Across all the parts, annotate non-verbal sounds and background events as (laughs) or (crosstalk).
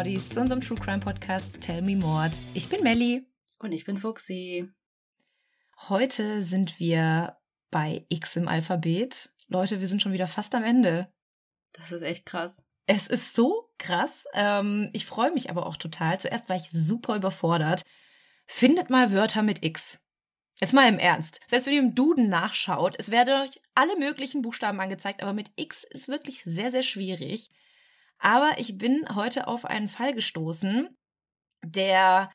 Mordis, zu unserem True Crime Podcast Tell Me Mord. Ich bin Melli. Und ich bin Fuxi. Heute sind wir bei X im Alphabet. Leute, wir sind schon wieder fast am Ende. Das ist echt krass. Es ist so krass. Ähm, ich freue mich aber auch total. Zuerst war ich super überfordert. Findet mal Wörter mit X. Jetzt mal im Ernst. Selbst wenn ihr im Duden nachschaut, es werden euch alle möglichen Buchstaben angezeigt, aber mit X ist wirklich sehr, sehr schwierig. Aber ich bin heute auf einen Fall gestoßen, der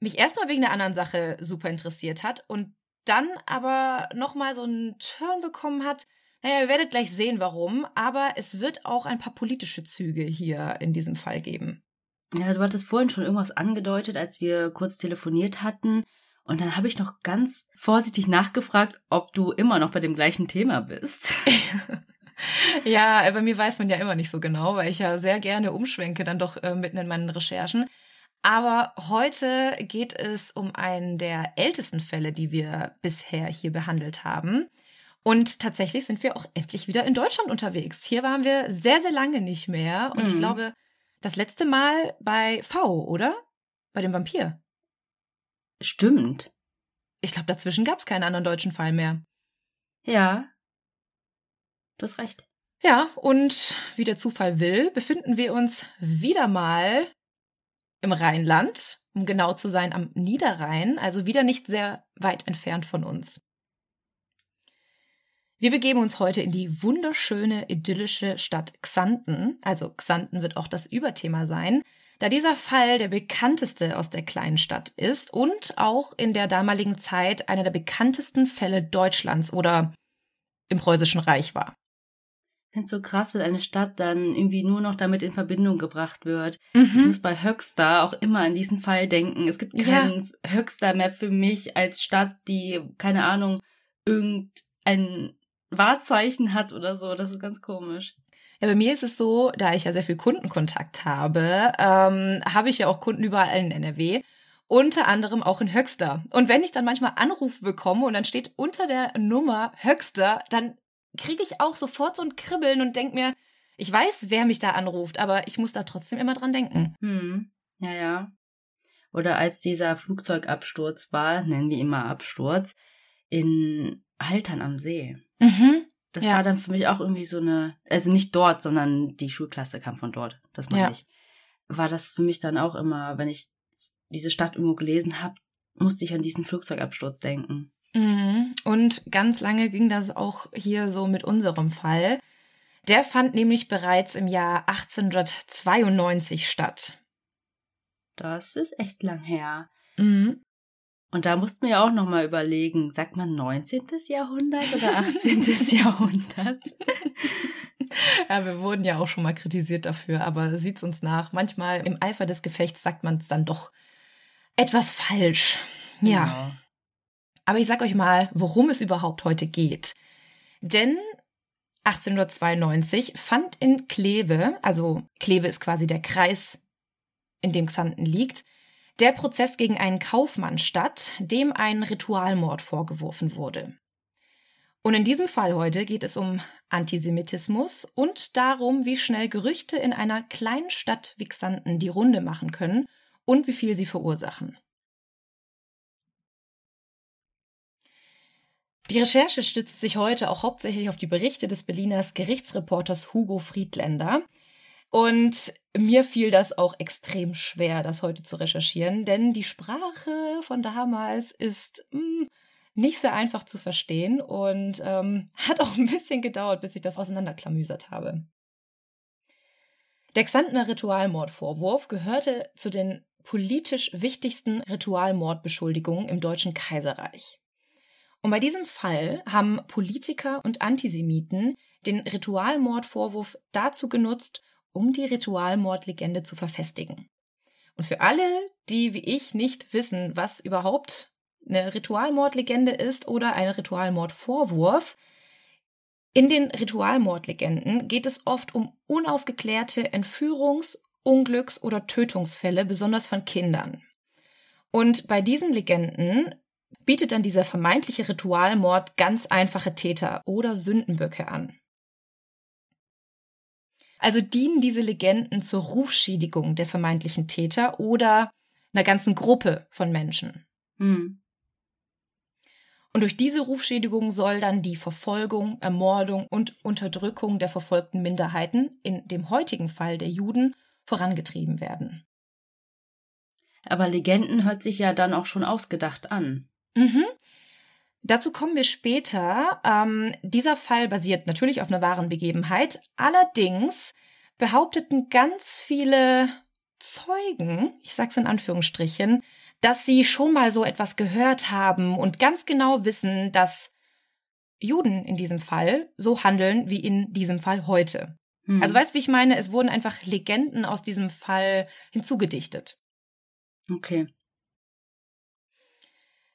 mich erstmal wegen der anderen Sache super interessiert hat und dann aber nochmal so einen Turn bekommen hat. Naja, ihr werdet gleich sehen, warum, aber es wird auch ein paar politische Züge hier in diesem Fall geben. Ja, du hattest vorhin schon irgendwas angedeutet, als wir kurz telefoniert hatten. Und dann habe ich noch ganz vorsichtig nachgefragt, ob du immer noch bei dem gleichen Thema bist. (laughs) ja, bei mir weiß man ja immer nicht so genau, weil ich ja sehr gerne umschwenke dann doch äh, mitten in meinen Recherchen. Aber heute geht es um einen der ältesten Fälle, die wir bisher hier behandelt haben. Und tatsächlich sind wir auch endlich wieder in Deutschland unterwegs. Hier waren wir sehr, sehr lange nicht mehr. Und mhm. ich glaube, das letzte Mal bei V, oder? Bei dem Vampir. Stimmt. Ich glaube, dazwischen gab es keinen anderen deutschen Fall mehr. Ja. Du hast recht. Ja, und wie der Zufall will, befinden wir uns wieder mal im Rheinland, um genau zu sein, am Niederrhein, also wieder nicht sehr weit entfernt von uns. Wir begeben uns heute in die wunderschöne, idyllische Stadt Xanten. Also Xanten wird auch das Überthema sein da dieser Fall der bekannteste aus der kleinen Stadt ist und auch in der damaligen Zeit einer der bekanntesten Fälle Deutschlands oder im Preußischen Reich war. Finde es so krass, wenn eine Stadt dann irgendwie nur noch damit in Verbindung gebracht wird. Mhm. Ich muss bei Höxter auch immer an diesen Fall denken. Es gibt keinen ja. Höxter mehr für mich als Stadt, die, keine Ahnung, irgendein Wahrzeichen hat oder so. Das ist ganz komisch. Ja, bei mir ist es so, da ich ja sehr viel Kundenkontakt habe, ähm, habe ich ja auch Kunden überall in NRW. Unter anderem auch in Höxter. Und wenn ich dann manchmal Anrufe bekomme und dann steht unter der Nummer Höxter, dann kriege ich auch sofort so ein Kribbeln und denke mir, ich weiß, wer mich da anruft, aber ich muss da trotzdem immer dran denken. Hm. Ja, ja. Oder als dieser Flugzeugabsturz war, nennen wir immer Absturz, in Haltern am See. Mhm. Das ja. war dann für mich auch irgendwie so eine, also nicht dort, sondern die Schulklasse kam von dort, das meine ja. ich. War das für mich dann auch immer, wenn ich diese Stadt irgendwo gelesen habe, musste ich an diesen Flugzeugabsturz denken. Mhm. Und ganz lange ging das auch hier so mit unserem Fall. Der fand nämlich bereits im Jahr 1892 statt. Das ist echt lang her. Mhm. Und da mussten wir auch nochmal überlegen, sagt man 19. Jahrhundert oder 18. (laughs) Jahrhundert? Ja, wir wurden ja auch schon mal kritisiert dafür, aber sieht's uns nach. Manchmal im Eifer des Gefechts sagt man es dann doch etwas falsch. Ja. Aber ich sag euch mal, worum es überhaupt heute geht. Denn 1892 fand in Kleve, also Kleve ist quasi der Kreis, in dem Xanten liegt, der Prozess gegen einen Kaufmann statt, dem ein Ritualmord vorgeworfen wurde. Und in diesem Fall heute geht es um Antisemitismus und darum, wie schnell Gerüchte in einer kleinen Stadt wie Xanten die Runde machen können und wie viel sie verursachen. Die Recherche stützt sich heute auch hauptsächlich auf die Berichte des Berliners Gerichtsreporters Hugo Friedländer, und mir fiel das auch extrem schwer, das heute zu recherchieren, denn die Sprache von damals ist mh, hm, nicht sehr einfach zu verstehen und ähm, (laughs) hat auch ein bisschen gedauert, bis ich das auseinanderklamüsert habe. Der Xantner Ritualmordvorwurf gehörte zu den politisch wichtigsten Ritualmordbeschuldigungen im Deutschen Kaiserreich. Und bei diesem Fall haben Politiker und Antisemiten den Ritualmordvorwurf dazu genutzt, um die Ritualmordlegende zu verfestigen. Und für alle, die wie ich nicht wissen, was überhaupt eine Ritualmordlegende ist oder ein Ritualmordvorwurf, in den Ritualmordlegenden geht es oft um unaufgeklärte Entführungs-, Unglücks- oder Tötungsfälle, besonders von Kindern. Und bei diesen Legenden bietet dann dieser vermeintliche Ritualmord ganz einfache Täter oder Sündenböcke an. Also dienen diese Legenden zur Rufschädigung der vermeintlichen Täter oder einer ganzen Gruppe von Menschen. Mhm. Und durch diese Rufschädigung soll dann die Verfolgung, Ermordung und Unterdrückung der verfolgten Minderheiten, in dem heutigen Fall der Juden, vorangetrieben werden. Aber Legenden hört sich ja dann auch schon ausgedacht an. Mhm. Dazu kommen wir später. Ähm, dieser Fall basiert natürlich auf einer wahren Begebenheit. Allerdings behaupteten ganz viele Zeugen, ich sag's in Anführungsstrichen, dass sie schon mal so etwas gehört haben und ganz genau wissen, dass Juden in diesem Fall so handeln wie in diesem Fall heute. Hm. Also weißt du, wie ich meine? Es wurden einfach Legenden aus diesem Fall hinzugedichtet. Okay.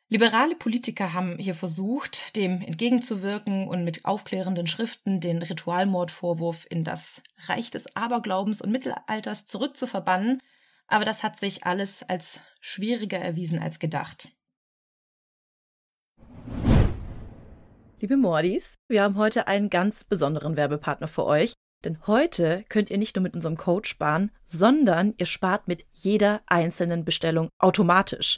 Liberale Politiker haben hier versucht, dem entgegenzuwirken und mit aufklärenden Schriften den Ritualmordvorwurf in das Reich des Aberglaubens und Mittelalters zurückzuverbannen, aber das hat sich alles als schwieriger erwiesen als gedacht. Liebe Mordis, wir haben heute einen ganz besonderen Werbepartner für euch, denn heute könnt ihr nicht nur mit unserem Code sparen, sondern ihr spart mit jeder einzelnen Bestellung automatisch.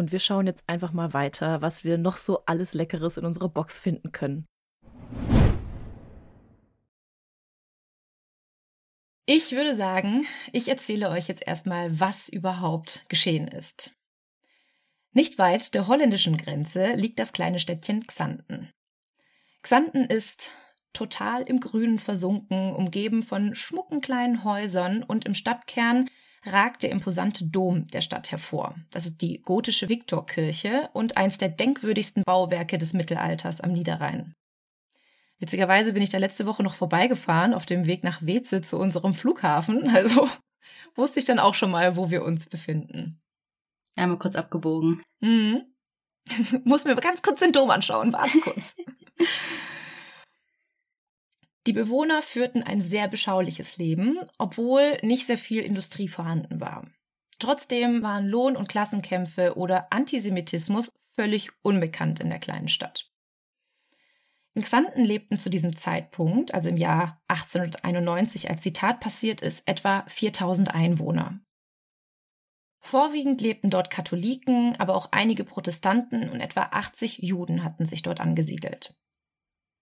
Und wir schauen jetzt einfach mal weiter, was wir noch so alles Leckeres in unserer Box finden können. Ich würde sagen, ich erzähle euch jetzt erstmal, was überhaupt geschehen ist. Nicht weit der holländischen Grenze liegt das kleine Städtchen Xanten. Xanten ist total im Grünen versunken, umgeben von schmucken kleinen Häusern und im Stadtkern ragt der imposante Dom der Stadt hervor. Das ist die gotische Viktorkirche und eins der denkwürdigsten Bauwerke des Mittelalters am Niederrhein. Witzigerweise bin ich da letzte Woche noch vorbeigefahren auf dem Weg nach Weze zu unserem Flughafen. (laughs) Also wusste ich dann auch schon mal, wo wir uns befinden. Einmal kurz abgebogen. Mhm. (laughs) Muss mir ganz kurz den Dom anschauen. Warte kurz. (laughs) Die Bewohner führten ein sehr beschauliches Leben, obwohl nicht sehr viel Industrie vorhanden war. Trotzdem waren Lohn- und Klassenkämpfe oder Antisemitismus völlig unbekannt in der kleinen Stadt. In Xanten lebten zu diesem Zeitpunkt, also im Jahr 1891, als die Tat passiert ist, etwa 4000 Einwohner. Vorwiegend lebten dort Katholiken, aber auch einige Protestanten und etwa 80 Juden hatten sich dort angesiedelt.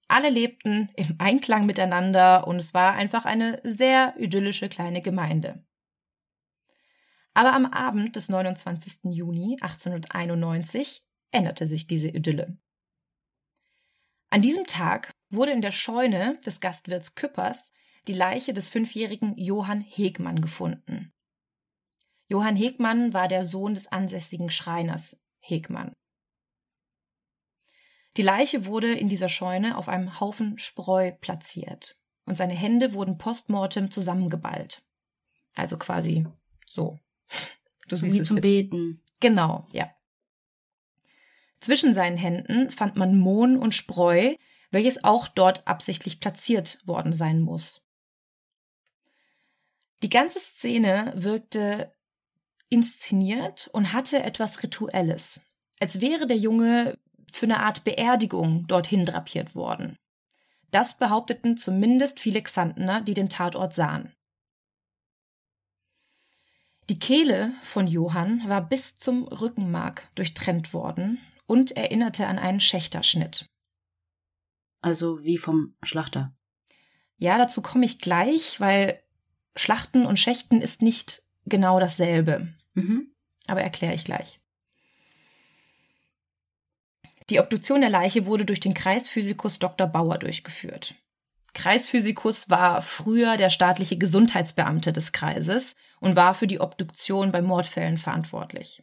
Alle lebten im Einklang miteinander und es war einfach eine sehr idyllische kleine Gemeinde. Aber am Abend des 29. Juni 1891 änderte sich diese Idylle. An diesem Tag wurde in der Scheune des Gastwirts Küppers die Leiche des fünfjährigen Johann Hegmann gefunden. Johann Hegmann war der Sohn des ansässigen Schreiners Hegmann. Die Leiche wurde in dieser Scheune auf einem Haufen Spreu platziert und seine Hände wurden postmortem zusammengeballt. Also quasi so. Du so siehst wie zum jetzt. Beten. Genau, ja. Zwischen seinen Händen fand man Mohn und Spreu, welches auch dort absichtlich platziert worden sein muss. Die ganze Szene wirkte inszeniert und hatte etwas Rituelles, als wäre der Junge für eine Art Beerdigung dorthin drapiert worden. Das behaupteten zumindest viele Xantener, die den Tatort sahen. Die Kehle von Johann war bis zum Rückenmark durchtrennt worden und erinnerte an einen Schächterschnitt. Also wie vom Schlachter. Ja, dazu komme ich gleich, weil Schlachten und Schächten ist nicht genau dasselbe. Mhm. Aber erkläre ich gleich. Die Obduktion der Leiche wurde durch den Kreisphysikus Dr. Bauer durchgeführt. Kreisphysikus war früher der staatliche Gesundheitsbeamte des Kreises und war für die Obduktion bei Mordfällen verantwortlich.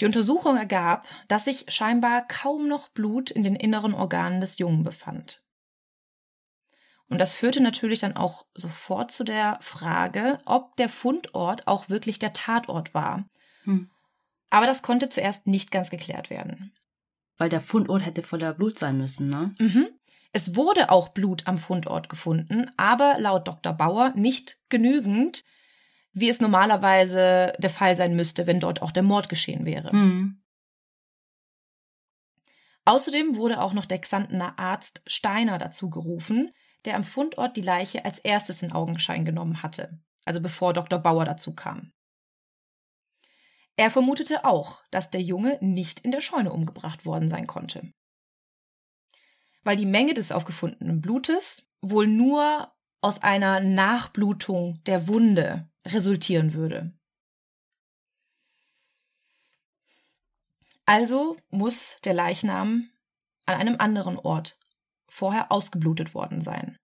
Die Untersuchung ergab, dass sich scheinbar kaum noch Blut in den inneren Organen des Jungen befand. Und das führte natürlich dann auch sofort zu der Frage, ob der Fundort auch wirklich der Tatort war. Hm. Aber das konnte zuerst nicht ganz geklärt werden. Weil der Fundort hätte voller Blut sein müssen, ne? Mhm. Es wurde auch Blut am Fundort gefunden, aber laut Dr. Bauer nicht genügend, wie es normalerweise der Fall sein müsste, wenn dort auch der Mord geschehen wäre. Mhm. Außerdem wurde auch noch der Xantener Arzt Steiner dazu gerufen, der am Fundort die Leiche als erstes in Augenschein genommen hatte, also bevor Dr. Bauer dazu kam. Er vermutete auch, dass der Junge nicht in der Scheune umgebracht worden sein konnte. Weil die Menge des aufgefundenen Blutes wohl nur aus einer Nachblutung der Wunde resultieren würde. Also muss der Leichnam an einem anderen Ort vorher ausgeblutet worden sein.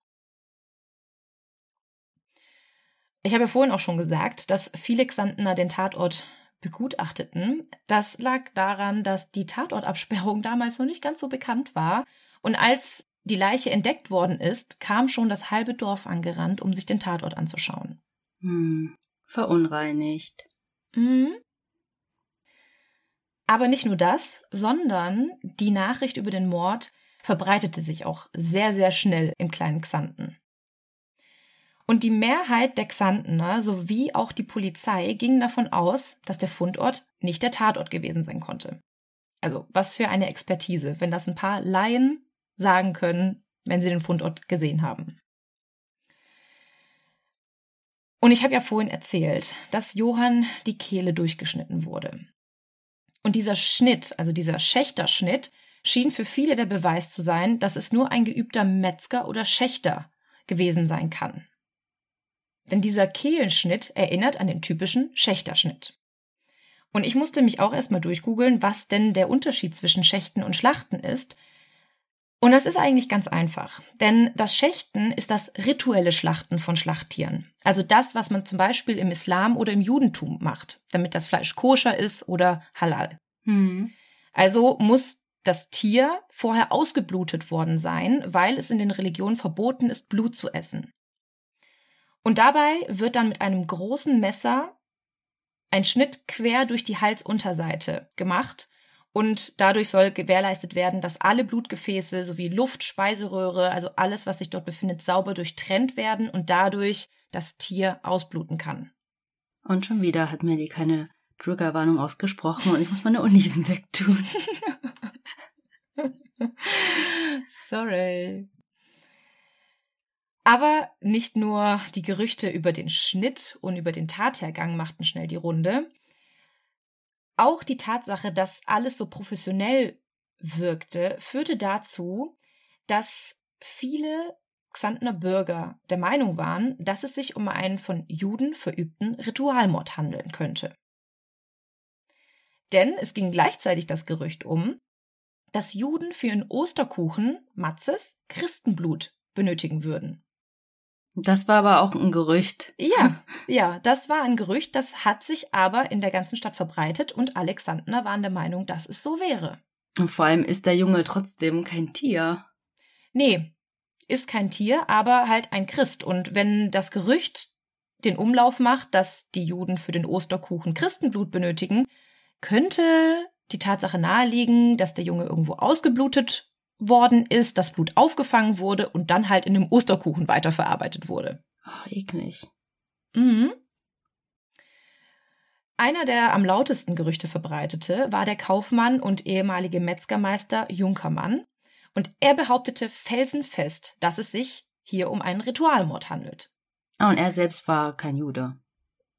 Ich habe ja vorhin auch schon gesagt, dass viele Xantener den Tatort begutachteten. Das lag daran, dass die Tatortabsperrung damals noch nicht ganz so bekannt war. Und als die Leiche entdeckt worden ist, kam schon das halbe Dorf angerannt, um sich den Tatort anzuschauen. Hm, verunreinigt. Mhm. Aber nicht nur das, sondern die Nachricht über den Mord verbreitete sich auch sehr, sehr schnell im kleinen Xanten. Und die Mehrheit der Xantener sowie auch die Polizei gingen davon aus, dass der Fundort nicht der Tatort gewesen sein konnte. Also was für eine Expertise, wenn das ein paar Laien sagen können, wenn sie den Fundort gesehen haben. Und ich habe ja vorhin erzählt, dass Johann die Kehle durchgeschnitten wurde. Und dieser Schnitt, also dieser Schächterschnitt, schien für viele der Beweis zu sein, dass es nur ein geübter Metzger oder Schächter gewesen sein kann. Denn dieser Kehlenschnitt erinnert an den typischen Schächterschnitt. Und ich musste mich auch erstmal durchgoogeln, was denn der Unterschied zwischen Schächten und Schlachten ist. Und das ist eigentlich ganz einfach, denn das Schächten ist das rituelle Schlachten von Schlachttieren. Also das, was man zum Beispiel im Islam oder im Judentum macht, damit das Fleisch koscher ist oder halal. Hm. Also muss das Tier vorher ausgeblutet worden sein, weil es in den Religionen verboten ist, Blut zu essen. Und dabei wird dann mit einem großen Messer ein Schnitt quer durch die Halsunterseite gemacht und dadurch soll gewährleistet werden, dass alle Blutgefäße sowie Luft, Speiseröhre, also alles, was sich dort befindet, sauber durchtrennt werden und dadurch das Tier ausbluten kann. Und schon wieder hat Melly keine Triggerwarnung ausgesprochen und ich muss meine Oliven wegtun. (laughs) (laughs) Sorry. Aber nicht nur die Gerüchte über den Schnitt und über den Tathergang machten schnell die Runde. Auch die Tatsache, dass alles so professionell wirkte, führte dazu, dass viele Xantner Bürger der Meinung waren, dass es sich um einen von Juden verübten Ritualmord handeln könnte. Denn es ging gleichzeitig das Gerücht um, dass Juden für ihren Osterkuchen, Matzes, Christenblut benötigen würden. Das war aber auch ein Gerücht. Ja, ja, das war ein Gerücht, das hat sich aber in der ganzen Stadt verbreitet und Alexandner waren der Meinung, dass es so wäre. Und vor allem ist der Junge trotzdem kein Tier. Nee, ist kein Tier, aber halt ein Christ. Und wenn das Gerücht den Umlauf macht, dass die Juden für den Osterkuchen Christenblut benötigen, könnte die Tatsache naheliegen, dass der Junge irgendwo ausgeblutet worden ist, das Blut aufgefangen wurde und dann halt in dem Osterkuchen weiterverarbeitet wurde. Ach, eklig. Mhm. Einer, der am lautesten Gerüchte verbreitete, war der Kaufmann und ehemalige Metzgermeister Junkermann. Und er behauptete felsenfest, dass es sich hier um einen Ritualmord handelt. Ah, und er selbst war kein Jude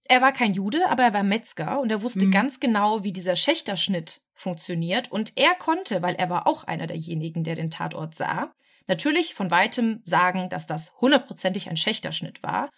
er war kein Jude, aber er war Metzger und er wusste mhm. ganz genau, wie dieser Schächterschnitt funktioniert. Und er konnte, weil er war auch einer derjenigen, der den Tatort sah, natürlich von weitem sagen, dass das hundertprozentig ein Schächterschnitt war.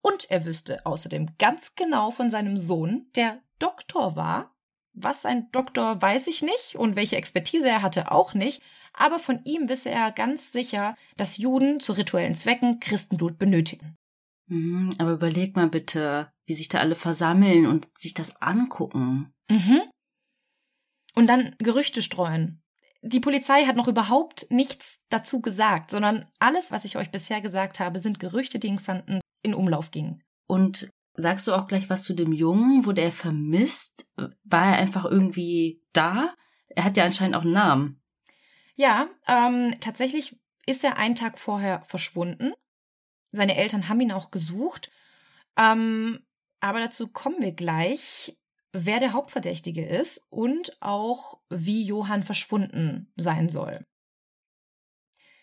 Und er wüsste außerdem ganz genau von seinem Sohn, der Doktor war. Was ein Doktor weiß ich nicht und welche Expertise er hatte auch nicht, aber von ihm wisse er ganz sicher, dass Juden zu rituellen Zwecken Christenblut benötigen. Mhm, aber überleg mal bitte, wie sich da alle versammeln und sich das angucken. Mhm. Und dann Gerüchte streuen. Die Polizei hat noch überhaupt nichts dazu gesagt, sondern alles, was ich euch bisher gesagt habe, sind Gerüchte, die in Xanten in Umlauf gingen. Und sagst du auch gleich was zu dem Jungen? Wurde er vermisst? War er einfach irgendwie da? Er hat ja anscheinend auch einen Namen. Ja, ähm, tatsächlich ist er einen Tag vorher verschwunden. Seine Eltern haben ihn auch gesucht. Ähm, aber dazu kommen wir gleich, wer der Hauptverdächtige ist und auch wie Johann verschwunden sein soll.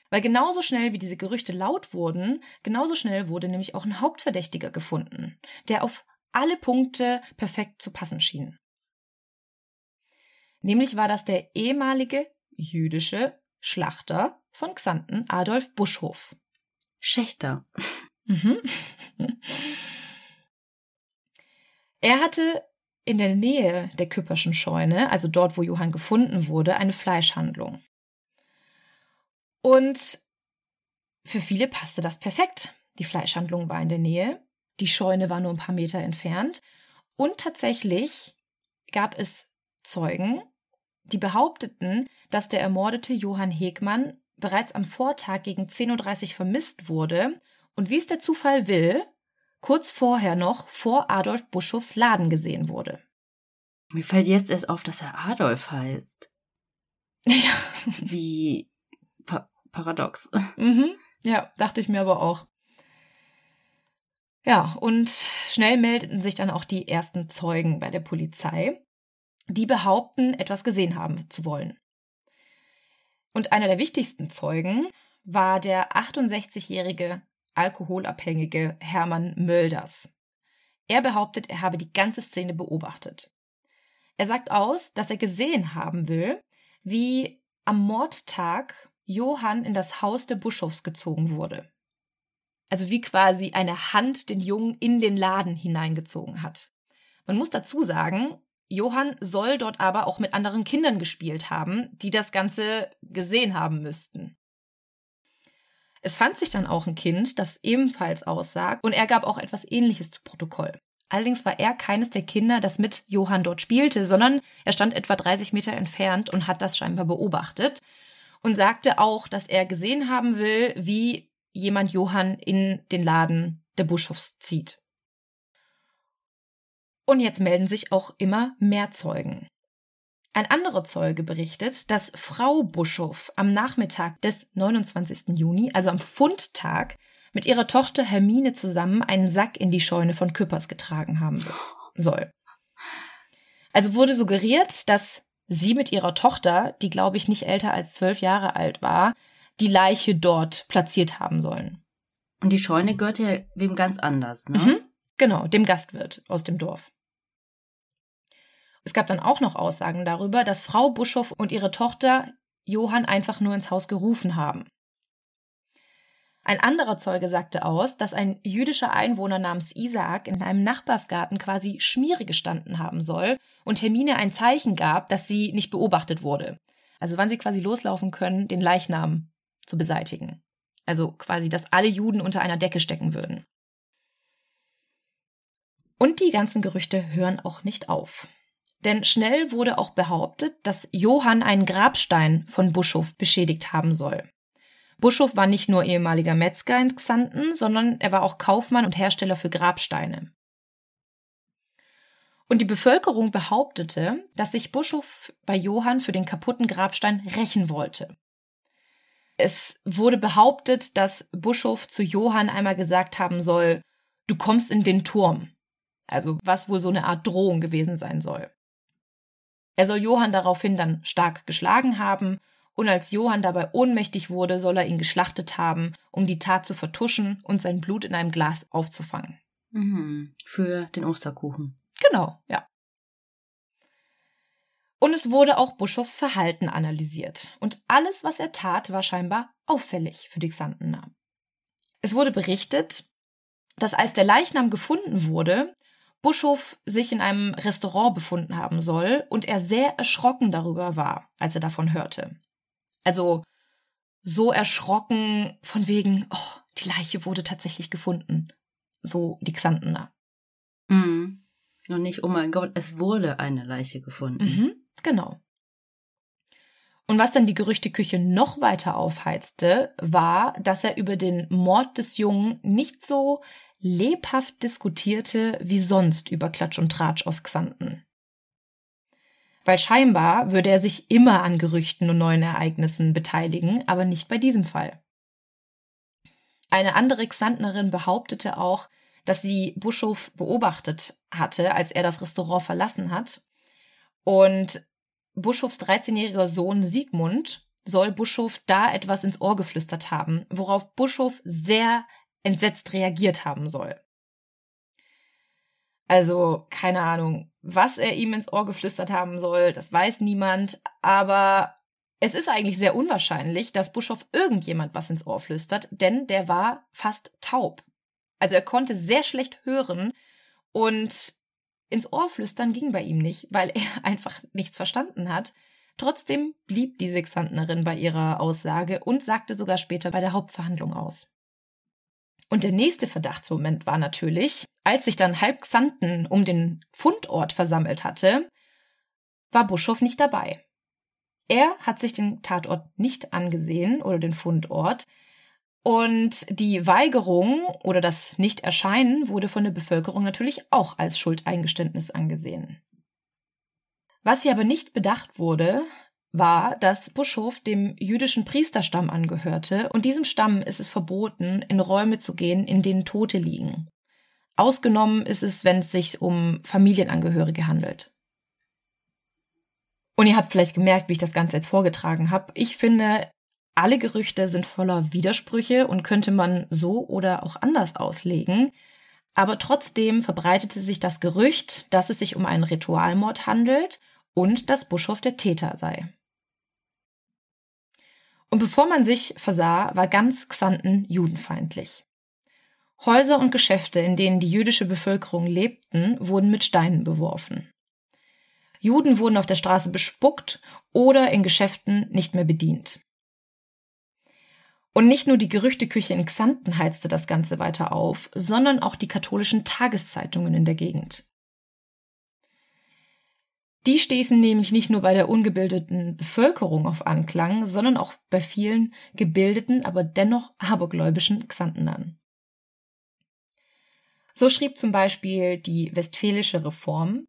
Weil genauso schnell wie diese Gerüchte laut wurden, genauso schnell wurde nämlich auch ein Hauptverdächtiger gefunden, der auf alle Punkte perfekt zu passen schien. Nämlich war das der ehemalige jüdische Schlachter von Xanten, Adolf Buschhof. Schächter. Mhm. (laughs) Er hatte in der Nähe der Küpperschen Scheune, also dort, wo Johann gefunden wurde, eine Fleischhandlung. Und für viele passte das perfekt. Die Fleischhandlung war in der Nähe, die Scheune war nur ein paar Meter entfernt und tatsächlich gab es Zeugen, die behaupteten, dass der ermordete Johann Hegmann bereits am Vortag gegen 10.30 Uhr vermisst wurde und wie es der Zufall will, kurz vorher noch vor Adolf Buschhoffs Laden gesehen wurde. Mir fällt jetzt erst auf, dass er Adolf heißt. (laughs) Ja. Wie pa paradox. Mhm. Ja, dachte ich mir aber auch. Ja, und schnell meldeten sich dann auch die ersten Zeugen bei der Polizei, die behaupten, etwas gesehen haben zu wollen. Und einer der wichtigsten Zeugen war der 68-jährige alkoholabhängige Hermann Mölders. Er behauptet, er habe die ganze Szene beobachtet. Er sagt aus, dass er gesehen haben will, wie am Mordtag Johann in das Haus der Bischofs gezogen wurde. Also wie quasi eine Hand den Jungen in den Laden hineingezogen hat. Man muss dazu sagen, Johann soll dort aber auch mit anderen Kindern gespielt haben, die das Ganze gesehen haben müssten. Es fand sich dann auch ein Kind, das ebenfalls aussagt, und er gab auch etwas Ähnliches zu Protokoll. Allerdings war er keines der Kinder, das mit Johann dort spielte, sondern er stand etwa 30 Meter entfernt und hat das scheinbar beobachtet und sagte auch, dass er gesehen haben will, wie jemand Johann in den Laden der Buschhofs zieht. Und jetzt melden sich auch immer mehr Zeugen. Ein anderer Zeuge berichtet, dass Frau Buschhoff am Nachmittag des 29. Juni, also am Fundtag, mit ihrer Tochter Hermine zusammen einen Sack in die Scheune von Küppers getragen haben soll. Also wurde suggeriert, dass sie mit ihrer Tochter, die glaube ich nicht älter als zwölf Jahre alt war, die Leiche dort platziert haben sollen. Und die Scheune gehört ja wem ganz anders, ne? Mhm, genau, dem Gastwirt aus dem Dorf. Es gab dann auch noch Aussagen darüber, dass Frau Buschow und ihre Tochter Johann einfach nur ins Haus gerufen haben. Ein anderer Zeuge sagte aus, dass ein jüdischer Einwohner namens Isaak in einem Nachbarsgarten quasi Schmiere gestanden haben soll und Hermine ein Zeichen gab, dass sie nicht beobachtet wurde. Also wann sie quasi loslaufen können, den Leichnam zu beseitigen. Also quasi, dass alle Juden unter einer Decke stecken würden. Und die ganzen Gerüchte hören auch nicht auf. Denn schnell wurde auch behauptet, dass Johann einen Grabstein von Buschhoff beschädigt haben soll. Buschhoff war nicht nur ehemaliger Metzger in Xanten, sondern er war auch Kaufmann und Hersteller für Grabsteine. Und die Bevölkerung behauptete, dass sich Buschhoff bei Johann für den kaputten Grabstein rächen wollte. Es wurde behauptet, dass Buschhoff zu Johann einmal gesagt haben soll, du kommst in den Turm. Also was wohl so eine Art Drohung gewesen sein soll. Er soll Johann daraufhin dann stark geschlagen haben, und als Johann dabei ohnmächtig wurde, soll er ihn geschlachtet haben, um die Tat zu vertuschen und sein Blut in einem Glas aufzufangen. Mhm. Für den Osterkuchen. Genau, ja. Und es wurde auch Buschhoffs Verhalten analysiert. Und alles, was er tat, war scheinbar auffällig für die Xantener. Es wurde berichtet, dass als der Leichnam gefunden wurde, Buschhoff sich in einem Restaurant befunden haben soll und er sehr erschrocken darüber war, als er davon hörte. Also so erschrocken von wegen, oh, die Leiche wurde tatsächlich gefunden. So die Xantener. Mhm. Und nicht, oh mein Gott, es wurde eine Leiche gefunden. Mhm, genau. Und was dann die Gerüchteküche noch weiter aufheizte, war, dass er über den Mord des Jungen nicht so lebhaft diskutierte wie sonst über Klatsch und Tratsch aus Xanten. Weil scheinbar würde er sich immer an Gerüchten und neuen Ereignissen beteiligen, aber nicht bei diesem Fall. Eine andere Xantnerin behauptete auch, dass sie Buschhof beobachtet hatte, als er das Restaurant verlassen hat. Und Buschhofs 13-jähriger Sohn Siegmund soll Buschhof da etwas ins Ohr geflüstert haben, worauf Buschhof sehr entsetzt reagiert haben soll. Also, keine Ahnung, was er ihm ins Ohr geflüstert haben soll, das weiß niemand, aber es ist eigentlich sehr unwahrscheinlich, dass Buschhoff irgendjemand was ins Ohr flüstert, denn der war fast taub. Also er konnte sehr schlecht hören und ins Ohr flüstern ging bei ihm nicht, weil er (laughs) einfach nichts verstanden hat. Trotzdem blieb die Sexantnerin bei ihrer Aussage und sagte sogar später bei der Hauptverhandlung aus. Und der nächste Verdachtsmoment war natürlich, als sich dann halb Xanten um den Fundort versammelt hatte, war Buschhoff nicht dabei. Er hat sich den Tatort nicht angesehen oder den Fundort. Und die Weigerung oder das Nichterscheinen wurde von der Bevölkerung natürlich auch als Schuldeingeständnis angesehen. Was hier aber nicht bedacht wurde, war, dass Buschhof dem jüdischen Priesterstamm angehörte und diesem Stamm ist es verboten, in Räume zu gehen, in denen Tote liegen. Ausgenommen ist es, wenn es sich um Familienangehörige handelt. Und ihr habt vielleicht gemerkt, wie ich das Ganze jetzt vorgetragen habe. Ich finde, alle Gerüchte sind voller Widersprüche und könnte man so oder auch anders auslegen. Aber trotzdem verbreitete sich das Gerücht, dass es sich um einen Ritualmord handelt und dass Buschhoff der Täter sei. Und bevor man sich versah, war ganz Xanten judenfeindlich. Häuser und Geschäfte, in denen die jüdische Bevölkerung lebten, wurden mit Steinen beworfen. Juden wurden auf der Straße bespuckt oder in Geschäften nicht mehr bedient. Und nicht nur die Gerüchteküche in Xanten heizte das Ganze weiter auf, sondern auch die katholischen Tageszeitungen in der Gegend. Die stießen nämlich nicht nur bei der ungebildeten Bevölkerung auf Anklang, sondern auch bei vielen gebildeten, aber dennoch abergläubischen Xantenern. So schrieb zum Beispiel die Westfälische Reform,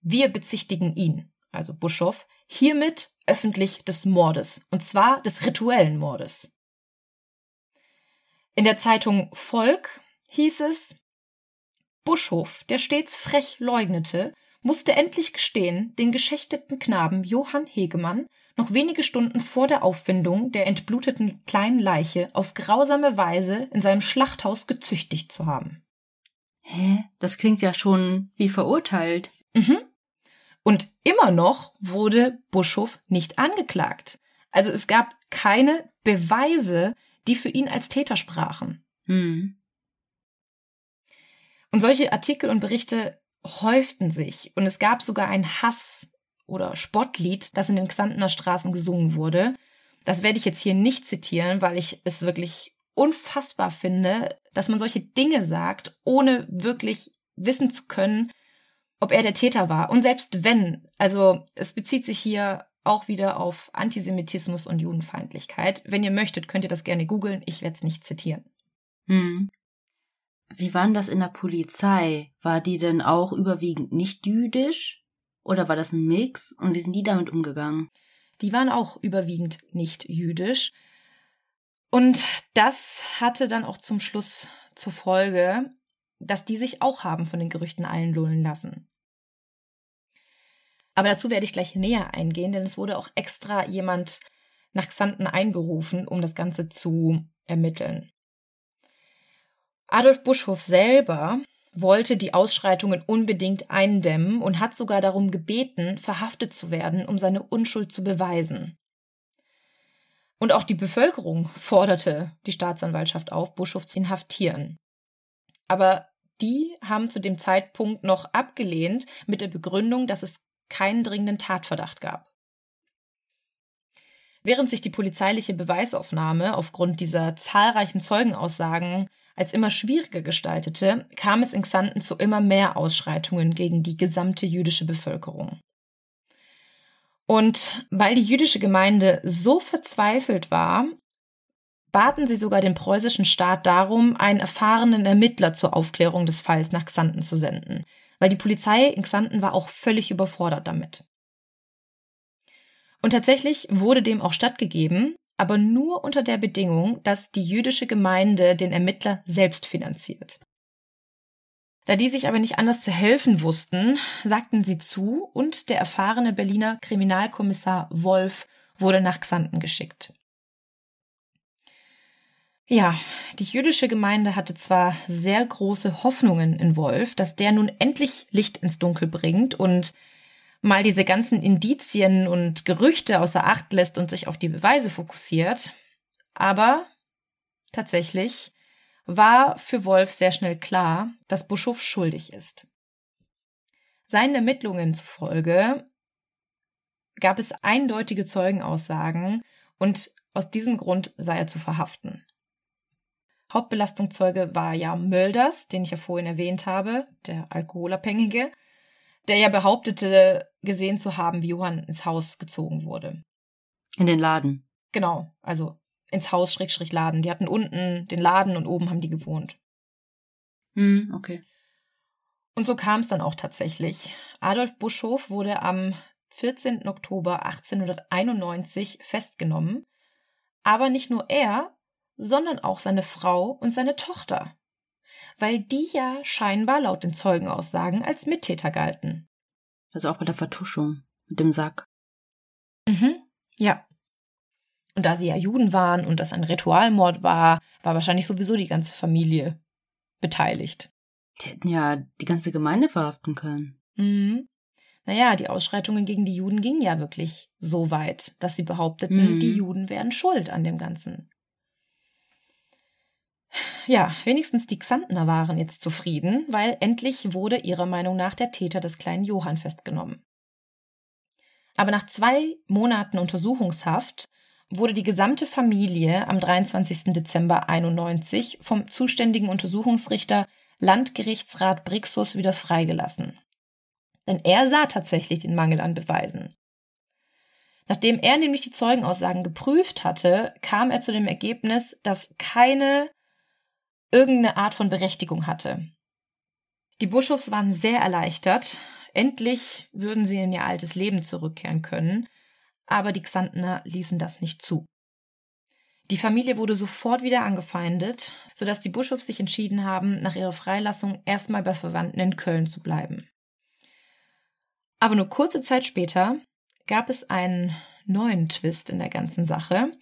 wir bezichtigen ihn, also Bischof, hiermit öffentlich des Mordes, und zwar des rituellen Mordes. In der Zeitung Volk hieß es, Buschhof, der stets frech leugnete, musste endlich gestehen, den geschächteten Knaben Johann Hegemann noch wenige Stunden vor der Auffindung der entbluteten kleinen Leiche auf grausame Weise in seinem Schlachthaus gezüchtigt zu haben. Hä? Das klingt ja schon wie verurteilt. Mhm. Und immer noch wurde Buschhoff nicht angeklagt. Also es gab keine Beweise, die für ihn als Täter sprachen. Hm. Und solche Artikel und Berichte häuften sich und es gab sogar ein Hass- oder Spottlied, das in den Xantener Straßen gesungen wurde. Das werde ich jetzt hier nicht zitieren, weil ich es wirklich unfassbar finde, dass man solche Dinge sagt, ohne wirklich wissen zu können, ob er der Täter war. Und selbst wenn, also es bezieht sich hier auch wieder auf Antisemitismus und Judenfeindlichkeit. Wenn ihr möchtet, könnt ihr das gerne googeln. Ich werde es nicht zitieren. Hm. Wie war denn das in der Polizei? War die denn auch überwiegend nicht jüdisch? Oder war das ein Mix? Und wie sind die damit umgegangen? Die waren auch überwiegend nicht jüdisch. Und das hatte dann auch zum Schluss zur Folge, dass die sich auch haben von den Gerüchten einlullen lassen. Aber dazu werde ich gleich näher eingehen, denn es wurde auch extra jemand nach Xanten einberufen, um das Ganze zu ermitteln. Adolf Buschhoff selber wollte die Ausschreitungen unbedingt eindämmen und hat sogar darum gebeten, verhaftet zu werden, um seine Unschuld zu beweisen. Und auch die Bevölkerung forderte die Staatsanwaltschaft auf, Buschhoff zu inhaftieren. Aber die haben zu dem Zeitpunkt noch abgelehnt mit der Begründung, dass es keinen dringenden Tatverdacht gab. Während sich die polizeiliche Beweisaufnahme aufgrund dieser zahlreichen Zeugenaussagen als immer schwieriger gestaltete, kam es in Xanten zu immer mehr Ausschreitungen gegen die gesamte jüdische Bevölkerung. Und weil die jüdische Gemeinde so verzweifelt war, baten sie sogar den preußischen Staat darum, einen erfahrenen Ermittler zur Aufklärung des Falls nach Xanten zu senden, weil die Polizei in Xanten war auch völlig überfordert damit. Und tatsächlich wurde dem auch stattgegeben, aber nur unter der Bedingung, dass die jüdische Gemeinde den Ermittler selbst finanziert. Da die sich aber nicht anders zu helfen wussten, sagten sie zu und der erfahrene Berliner Kriminalkommissar Wolf wurde nach Xanten geschickt. Ja, die jüdische Gemeinde hatte zwar sehr große Hoffnungen in Wolf, dass der nun endlich Licht ins Dunkel bringt und mal diese ganzen Indizien und Gerüchte außer Acht lässt und sich auf die Beweise fokussiert. Aber tatsächlich war für Wolf sehr schnell klar, dass Buschow schuldig ist. Seinen Ermittlungen zufolge gab es eindeutige Zeugenaussagen und aus diesem Grund sei er zu verhaften. Hauptbelastungszeuge war ja Mölders, den ich ja vorhin erwähnt habe, der Alkoholabhängige, der ja behauptete, gesehen zu haben, wie Johann ins Haus gezogen wurde. In den Laden. Genau, also ins Haus Schrägstrich Laden. Die hatten unten den Laden und oben haben die gewohnt. Hm, okay. Und so kam es dann auch tatsächlich. Adolf Buschhoff wurde am 14. Oktober 1891 festgenommen. Aber nicht nur er, sondern auch seine Frau und seine Tochter, weil die ja scheinbar laut den Zeugenaussagen als Mittäter galten. Also auch bei der Vertuschung mit dem Sack. Mhm, ja. Und da sie ja Juden waren und das ein Ritualmord war, war wahrscheinlich sowieso die ganze Familie beteiligt. Die hätten ja die ganze Gemeinde verhaften können. Mhm. Naja, die Ausschreitungen gegen die Juden gingen ja wirklich so weit, dass sie behaupteten, mhm. die Juden wären schuld an dem Ganzen. Ja, wenigstens die Xantner waren jetzt zufrieden, weil endlich wurde ihrer Meinung nach der Täter des kleinen Johann festgenommen. Aber nach zwei Monaten Untersuchungshaft wurde die gesamte Familie am 23. Dezember 91 vom zuständigen Untersuchungsrichter Landgerichtsrat Brixus wieder freigelassen. Denn er sah tatsächlich den Mangel an Beweisen. Nachdem er nämlich die Zeugenaussagen geprüft hatte, kam er zu dem Ergebnis, dass keine irgendeine Art von Berechtigung hatte. Die Buschhoffs waren sehr erleichtert. Endlich würden sie in ihr altes Leben zurückkehren können aber die Xantner ließen das nicht zu. Die Familie wurde sofort wieder angefeindet, sodass die Bischofs sich entschieden haben, nach ihrer Freilassung erstmal bei Verwandten in Köln zu bleiben. Aber nur kurze Zeit später gab es einen neuen Twist in der ganzen Sache,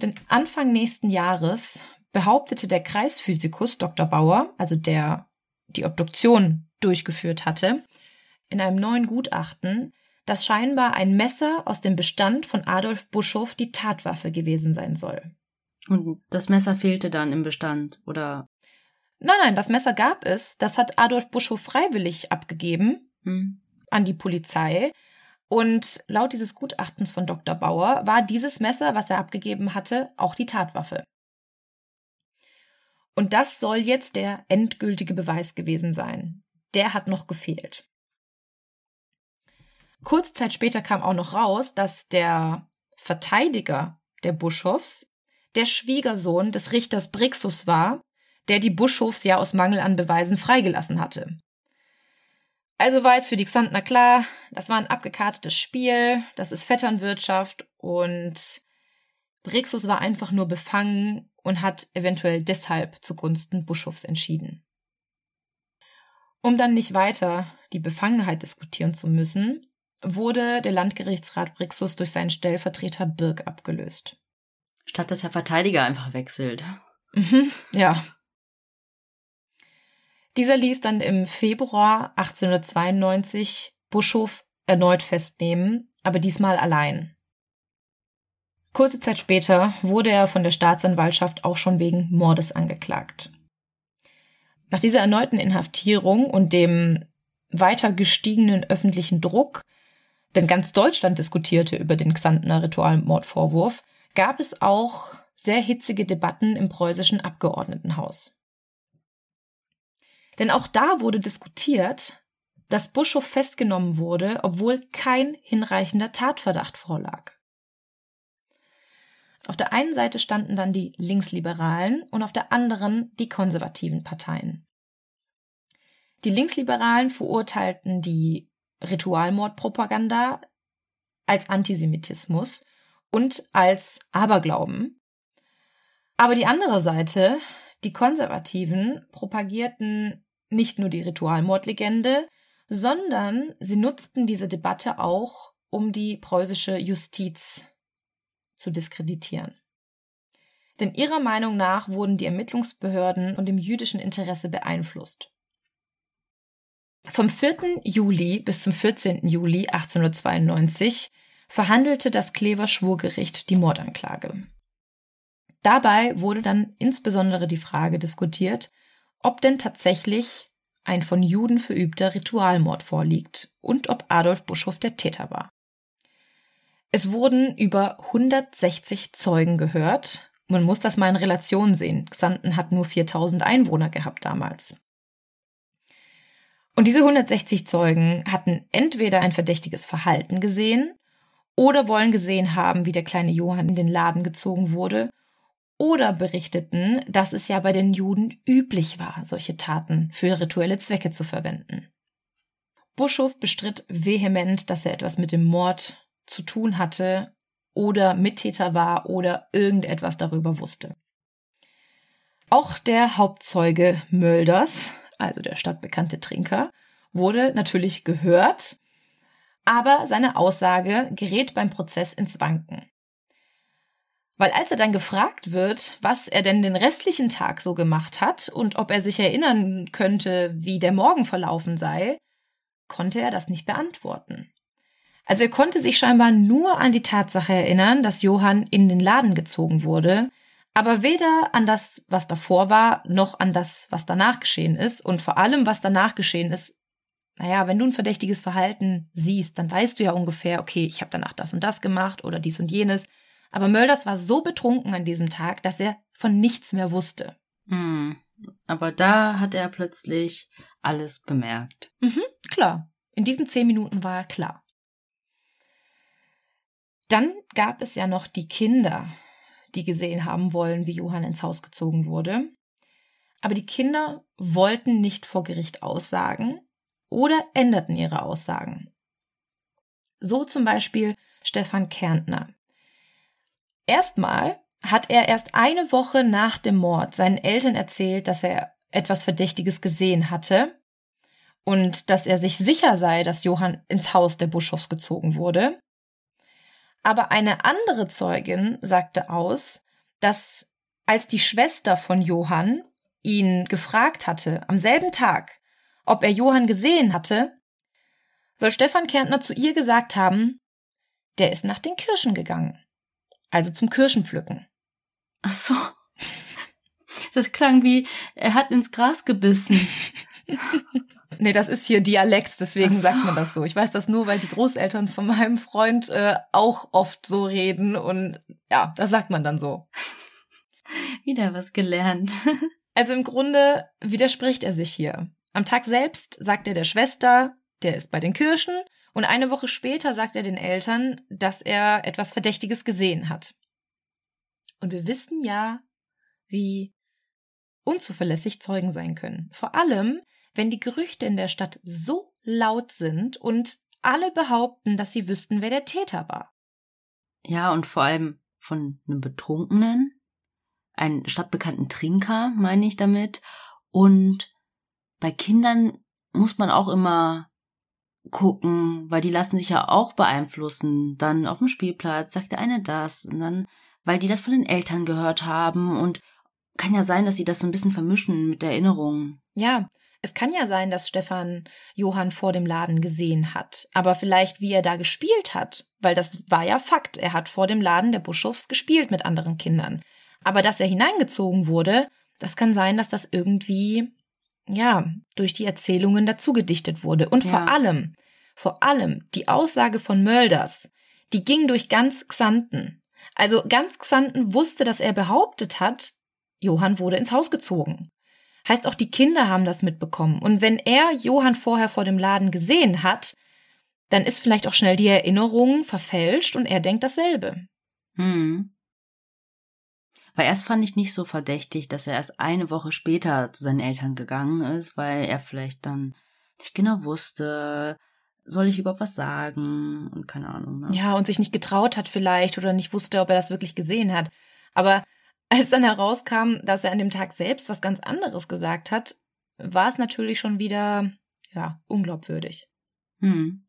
denn Anfang nächsten Jahres behauptete der Kreisphysikus Dr. Bauer, also der die Obduktion durchgeführt hatte, in einem neuen Gutachten, dass scheinbar ein Messer aus dem Bestand von Adolf Buschhoff die Tatwaffe gewesen sein soll. Und das Messer fehlte dann im Bestand, oder? Nein, nein, das Messer gab es. Das hat Adolf Buschhoff freiwillig abgegeben hm. an die Polizei. Und laut dieses Gutachtens von Dr. Bauer war dieses Messer, was er abgegeben hatte, auch die Tatwaffe. Und das soll jetzt der endgültige Beweis gewesen sein. Der hat noch gefehlt. Kurze Zeit später kam auch noch raus, dass der Verteidiger der Buschhoffs der Schwiegersohn des Richters Brixus war, der die Buschhofs ja aus Mangel an Beweisen freigelassen hatte. Also war jetzt für die Xantner klar, das war ein abgekartetes Spiel, das ist Vetternwirtschaft und Brixus war einfach nur befangen und hat eventuell deshalb zugunsten Buschhofs entschieden. Um dann nicht weiter die Befangenheit diskutieren zu müssen, wurde der Landgerichtsrat Brixus durch seinen Stellvertreter Birk abgelöst. Statt dass der Verteidiger einfach wechselt. Mhm, ja. Dieser ließ dann im Februar 1892 Buschhof erneut festnehmen, aber diesmal allein. Kurze Zeit später wurde er von der Staatsanwaltschaft auch schon wegen Mordes angeklagt. Nach dieser erneuten Inhaftierung und dem weiter gestiegenen öffentlichen Druck denn ganz Deutschland diskutierte über den Xantner Ritualmordvorwurf, gab es auch sehr hitzige Debatten im preußischen Abgeordnetenhaus. Denn auch da wurde diskutiert, dass Buschhoff festgenommen wurde, obwohl kein hinreichender Tatverdacht vorlag. Auf der einen Seite standen dann die Linksliberalen und auf der anderen die konservativen Parteien. Die Linksliberalen verurteilten die Ritualmordpropaganda, als Antisemitismus und als Aberglauben. Aber die andere Seite, die Konservativen, propagierten nicht nur die Ritualmordlegende, sondern sie nutzten diese Debatte auch, um die preußische Justiz zu diskreditieren. Denn ihrer Meinung nach wurden die Ermittlungsbehörden von dem jüdischen Interesse beeinflusst. Vom 4. Juli bis zum 14. Juli 1892 verhandelte das Klever Schwurgericht die Mordanklage. Dabei wurde dann insbesondere die Frage diskutiert, ob denn tatsächlich ein von Juden verübter Ritualmord vorliegt und ob Adolf Buschhoff der Täter war. Es wurden über 160 Zeugen gehört. Man muss das mal in Relation sehen. Xanten hat nur 4000 Einwohner gehabt damals. Und diese 160 Zeugen hatten entweder ein verdächtiges Verhalten gesehen oder wollen gesehen haben, wie der kleine Johann in den Laden gezogen wurde oder berichteten, dass es ja bei den Juden üblich war, solche Taten für rituelle Zwecke zu verwenden. Buschhoff bestritt vehement, dass er etwas mit dem Mord zu tun hatte oder Mittäter war oder irgendetwas darüber wusste. Auch der Hauptzeuge Mölders also der stadtbekannte Trinker, wurde natürlich gehört, aber seine Aussage gerät beim Prozess ins Wanken. Weil als er dann gefragt wird, was er denn den restlichen Tag so gemacht hat und ob er sich erinnern könnte, wie der Morgen verlaufen sei, konnte er das nicht beantworten. Also er konnte sich scheinbar nur an die Tatsache erinnern, dass Johann in den Laden gezogen wurde, aber weder an das, was davor war, noch an das, was danach geschehen ist. Und vor allem, was danach geschehen ist, naja, wenn du ein verdächtiges Verhalten siehst, dann weißt du ja ungefähr, okay, ich habe danach das und das gemacht oder dies und jenes. Aber Mölders war so betrunken an diesem Tag, dass er von nichts mehr wusste. Hm. Aber da hat er plötzlich alles bemerkt. Mhm, klar. In diesen zehn Minuten war er klar. Dann gab es ja noch die Kinder, die gesehen haben wollen, wie Johann ins Haus gezogen wurde. Aber die Kinder wollten nicht vor Gericht aussagen oder änderten ihre Aussagen. So zum Beispiel Stefan Kärntner. Erstmal hat er erst eine Woche nach dem Mord seinen Eltern erzählt, dass er etwas Verdächtiges gesehen hatte und dass er sich sicher sei, dass Johann ins Haus der Buschhoffs gezogen wurde. Aber eine andere Zeugin sagte aus, dass als die Schwester von Johann ihn gefragt hatte, am selben Tag, ob er Johann gesehen hatte, soll Stefan Kärntner zu ihr gesagt haben, der ist nach den Kirschen gegangen. Also zum Kirschenpflücken. Ach so. Das klang wie, er hat ins Gras gebissen. (laughs) nee, das ist hier Dialekt, deswegen so. sagt man das so. Ich weiß das nur, weil die Großeltern von meinem Freund äh, auch oft so reden und ja, das sagt man dann so. (laughs) Wieder was gelernt. (laughs) also im Grunde widerspricht er sich hier. Am Tag selbst sagt er der Schwester, der ist bei den Kirschen, und eine Woche später sagt er den Eltern, dass er etwas Verdächtiges gesehen hat. Und wir wissen ja, wie unzuverlässig Zeugen sein können. Vor allem, wenn die Gerüchte in der Stadt so laut sind und alle behaupten, dass sie wüssten, wer der Täter war. Ja, und vor allem von einem Betrunkenen, einen stadtbekannten Trinker, meine ich damit. Und bei Kindern muss man auch immer gucken, weil die lassen sich ja auch beeinflussen. Dann auf dem Spielplatz sagt der eine das und dann weil die das von den Eltern gehört haben und kann ja sein, dass sie das so ein bisschen vermischen mit der Erinnerung. Ja, es kann ja sein, dass Stefan Johann vor dem Laden gesehen hat, aber vielleicht wie er da gespielt hat, weil das war ja Fakt. Er hat vor dem Laden der Buschhoffs gespielt mit anderen Kindern. Aber dass er hineingezogen wurde, das kann sein, dass das irgendwie, ja, durch die Erzählungen dazugedichtet wurde. Und ja. vor allem, vor allem die Aussage von Mölders, die ging durch ganz Xanten. Also ganz Xanten wusste, dass er behauptet hat, Johann wurde ins Haus gezogen. Heißt auch die Kinder haben das mitbekommen. Und wenn er Johann vorher vor dem Laden gesehen hat, dann ist vielleicht auch schnell die Erinnerung verfälscht und er denkt dasselbe. Hm. Weil erst fand ich nicht so verdächtig, dass er erst eine Woche später zu seinen Eltern gegangen ist, weil er vielleicht dann nicht genau wusste, soll ich überhaupt was sagen und keine Ahnung. Ne? Ja, und sich nicht getraut hat vielleicht oder nicht wusste, ob er das wirklich gesehen hat. Aber als dann herauskam, dass er an dem Tag selbst was ganz anderes gesagt hat, war es natürlich schon wieder, ja, unglaubwürdig. Hm.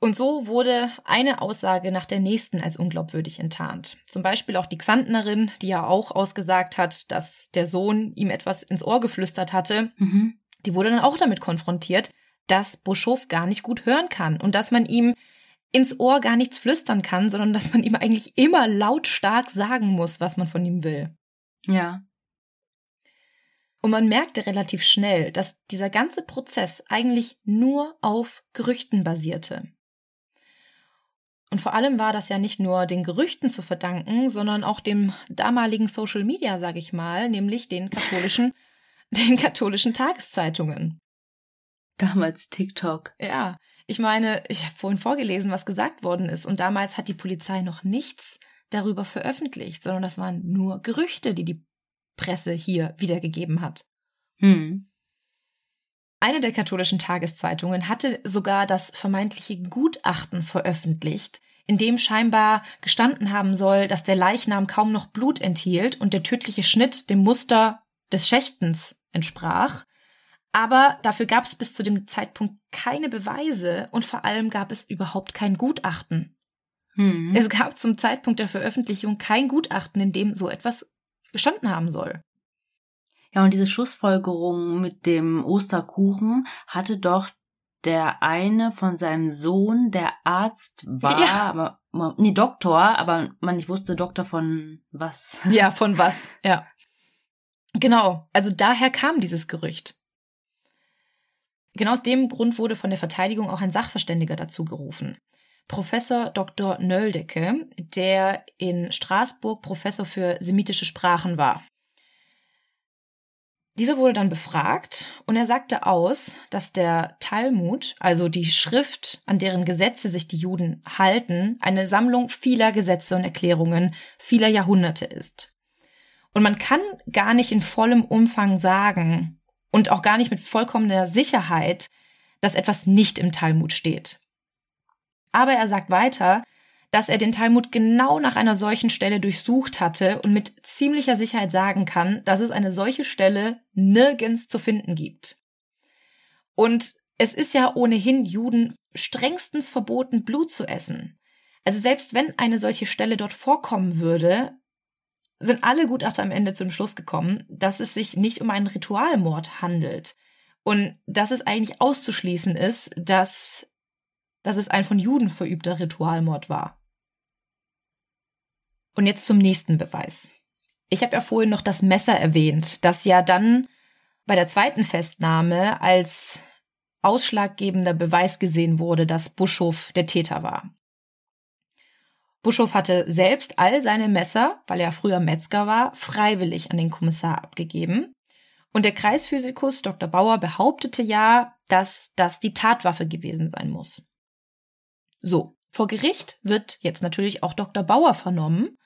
Und so wurde eine Aussage nach der nächsten als unglaubwürdig enttarnt. Zum Beispiel auch die Xantnerin, die ja auch ausgesagt hat, dass der Sohn ihm etwas ins Ohr geflüstert hatte. Mhm. Die wurde dann auch damit konfrontiert, dass Buschof gar nicht gut hören kann und dass man ihm ins Ohr gar nichts flüstern kann, sondern dass man ihm eigentlich immer lautstark sagen muss, was man von ihm will. Ja. Und man merkte relativ schnell, dass dieser ganze Prozess eigentlich nur auf Gerüchten basierte. Und vor allem war das ja nicht nur den Gerüchten zu verdanken, sondern auch dem damaligen Social Media, sag ich mal, nämlich den katholischen (laughs) den katholischen Tageszeitungen. Damals TikTok. Ja, ich meine, ich habe vorhin vorgelesen, was gesagt worden ist. Und damals hat die Polizei noch nichts darüber veröffentlicht, sondern das waren nur Gerüchte, die die Presse hier wiedergegeben hat. Hm. Eine der katholischen Tageszeitungen hatte sogar das vermeintliche Gutachten veröffentlicht, in dem scheinbar gestanden haben soll, dass der Leichnam kaum noch Blut enthielt und der tödliche Schnitt dem Muster des Schächtens entsprach. Aber dafür gab es bis zu dem Zeitpunkt keine Beweise und vor allem gab es überhaupt kein Gutachten. Hm. Es gab zum Zeitpunkt der Veröffentlichung kein Gutachten, in dem so etwas gestanden haben soll. Ja, und diese Schlussfolgerung mit dem Osterkuchen hatte doch der eine von seinem Sohn, der Arzt war, ja. aber nee, Doktor, aber man nicht wusste Doktor von was. Ja, von (laughs) was, ja. Genau, also daher kam dieses Gerücht. Genau aus dem Grund wurde von der Verteidigung auch ein Sachverständiger dazu gerufen. Professor Dr. Nöldecke, der in Straßburg Professor für semitische Sprachen war. Dieser wurde dann befragt und er sagte aus, dass der Talmud, also die Schrift, an deren Gesetze sich die Juden halten, eine Sammlung vieler Gesetze und Erklärungen vieler Jahrhunderte ist. Und man kann gar nicht in vollem Umfang sagen und auch gar nicht mit vollkommener Sicherheit, dass etwas nicht im Talmud steht. Aber er sagt weiter, dass er den Talmud genau nach einer solchen Stelle durchsucht hatte und mit ziemlicher Sicherheit sagen kann, dass es eine solche Stelle nirgends zu finden gibt. Und es ist ja ohnehin Juden strengstens verboten, Blut zu essen. Also selbst wenn eine solche Stelle dort vorkommen würde, sind alle Gutachter am Ende zum Schluss gekommen, dass es sich nicht um einen Ritualmord handelt und dass es eigentlich auszuschließen ist, dass, dass es ein von Juden verübter Ritualmord war. Und jetzt zum nächsten Beweis. Ich habe ja vorhin noch das Messer erwähnt, das ja dann bei der zweiten Festnahme als ausschlaggebender Beweis gesehen wurde, dass Buschhoff der Täter war. Buschhoff hatte selbst all seine Messer, weil er früher Metzger war, freiwillig an den Kommissar abgegeben. Und der Kreisphysikus Dr. Bauer behauptete ja, dass das die Tatwaffe gewesen sein muss. So, vor Gericht wird jetzt natürlich auch Dr. Bauer vernommen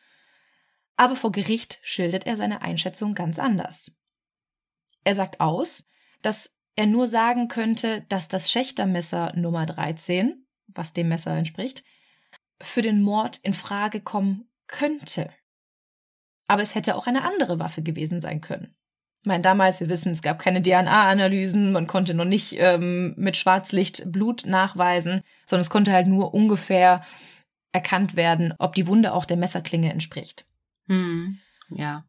aber vor Gericht schildert er seine Einschätzung ganz anders. Er sagt aus, dass er nur sagen könnte, dass das Schächtermesser Nummer 13, was dem Messer entspricht, für den Mord in Frage kommen könnte. Aber es hätte auch eine andere Waffe gewesen sein können. Ich meine, damals, wir wissen, es gab keine DNA-Analysen, man konnte noch nicht ähm, mit Schwarzlicht Blut nachweisen, sondern es konnte halt nur ungefähr erkannt werden, ob die Wunde auch der Messerklinge entspricht. Hm. Ja.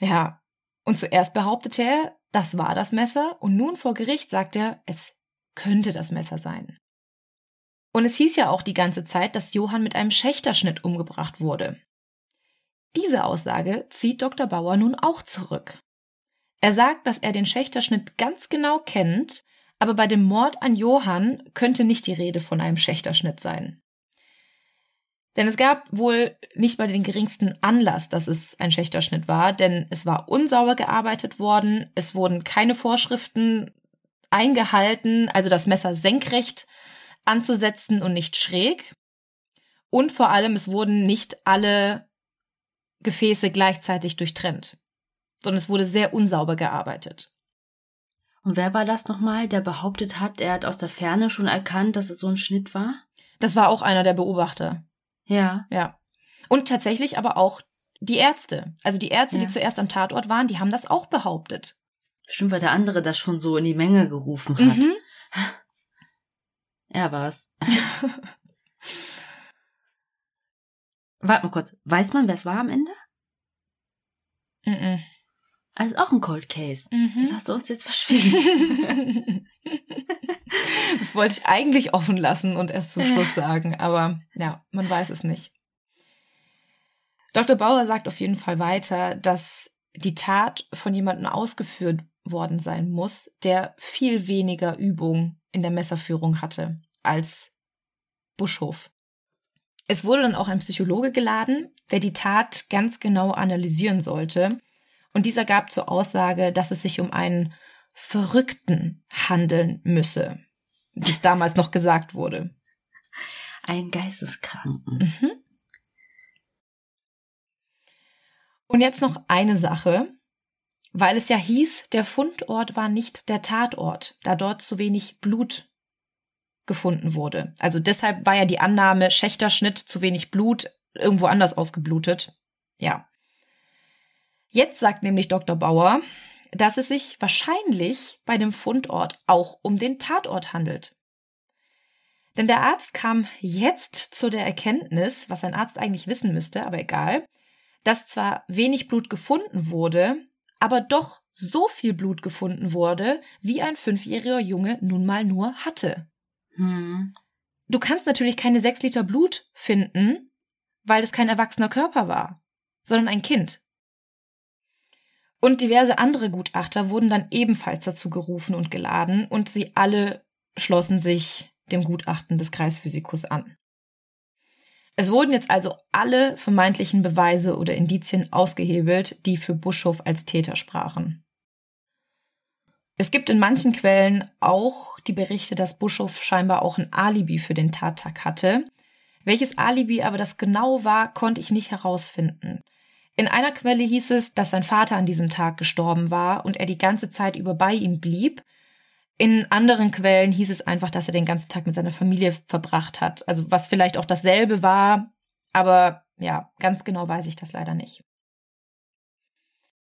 Ja. Und zuerst behauptete er, das war das Messer, und nun vor Gericht sagt er, es könnte das Messer sein. Und es hieß ja auch die ganze Zeit, dass Johann mit einem Schächterschnitt umgebracht wurde. Diese Aussage zieht Dr. Bauer nun auch zurück. Er sagt, dass er den Schächterschnitt ganz genau kennt, aber bei dem Mord an Johann könnte nicht die Rede von einem Schächterschnitt sein. Denn es gab wohl nicht mal den geringsten Anlass, dass es ein Schächterschnitt war, denn es war unsauber gearbeitet worden, es wurden keine Vorschriften eingehalten, also das Messer senkrecht anzusetzen und nicht schräg. Und vor allem, es wurden nicht alle Gefäße gleichzeitig durchtrennt, sondern es wurde sehr unsauber gearbeitet. Und wer war das nochmal, der behauptet hat, er hat aus der Ferne schon erkannt, dass es so ein Schnitt war? Das war auch einer der Beobachter. Ja. Ja. Und tatsächlich aber auch die Ärzte. Also die Ärzte, ja. die zuerst am Tatort waren, die haben das auch behauptet. Bestimmt, weil der andere das schon so in die Menge gerufen hat. Mhm. Er war's. Warte mal kurz. Weiß man, wer es war am Ende? Mhm. Also auch ein Cold Case. Mhm. Das hast du uns jetzt verschwiegen. (laughs) das wollte ich eigentlich offen lassen und erst zum Schluss sagen, aber ja, man weiß es nicht. Dr. Bauer sagt auf jeden Fall weiter, dass die Tat von jemandem ausgeführt worden sein muss, der viel weniger Übung in der Messerführung hatte als Buschhof. Es wurde dann auch ein Psychologe geladen, der die Tat ganz genau analysieren sollte. Und dieser gab zur Aussage, dass es sich um einen Verrückten handeln müsse, wie es damals noch gesagt wurde. Ein Geisteskranken. Mhm. Und jetzt noch eine Sache, weil es ja hieß, der Fundort war nicht der Tatort, da dort zu wenig Blut gefunden wurde. Also deshalb war ja die Annahme, Schächterschnitt, zu wenig Blut, irgendwo anders ausgeblutet. Ja. Jetzt sagt nämlich Dr. Bauer, dass es sich wahrscheinlich bei dem Fundort auch um den Tatort handelt. Denn der Arzt kam jetzt zu der Erkenntnis, was ein Arzt eigentlich wissen müsste, aber egal, dass zwar wenig Blut gefunden wurde, aber doch so viel Blut gefunden wurde, wie ein fünfjähriger Junge nun mal nur hatte. Hm. Du kannst natürlich keine sechs Liter Blut finden, weil es kein erwachsener Körper war, sondern ein Kind. Und diverse andere Gutachter wurden dann ebenfalls dazu gerufen und geladen und sie alle schlossen sich dem Gutachten des Kreisphysikus an. Es wurden jetzt also alle vermeintlichen Beweise oder Indizien ausgehebelt, die für Buschhoff als Täter sprachen. Es gibt in manchen Quellen auch die Berichte, dass Buschhoff scheinbar auch ein Alibi für den Tattag hatte. Welches Alibi aber das genau war, konnte ich nicht herausfinden. In einer Quelle hieß es, dass sein Vater an diesem Tag gestorben war und er die ganze Zeit über bei ihm blieb in anderen Quellen hieß es einfach, dass er den ganzen Tag mit seiner Familie verbracht hat. Also was vielleicht auch dasselbe war, aber ja, ganz genau weiß ich das leider nicht.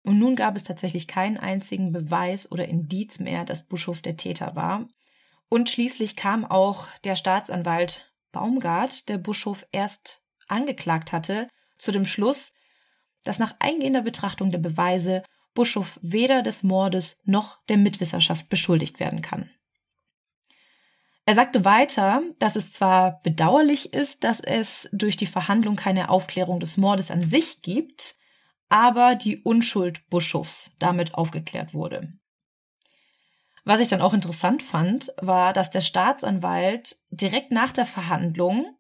Und nun gab es tatsächlich keinen einzigen Beweis oder Indiz mehr, dass Buschhoff der Täter war. Und schließlich kam auch der Staatsanwalt Baumgart, der Buschhoff erst angeklagt hatte, zu dem Schluss, dass nach eingehender Betrachtung der Beweise Buschhoff weder des Mordes noch der Mitwisserschaft beschuldigt werden kann. Er sagte weiter, dass es zwar bedauerlich ist, dass es durch die Verhandlung keine Aufklärung des Mordes an sich gibt, aber die Unschuld Buschhoffs damit aufgeklärt wurde. Was ich dann auch interessant fand, war, dass der Staatsanwalt direkt nach der Verhandlung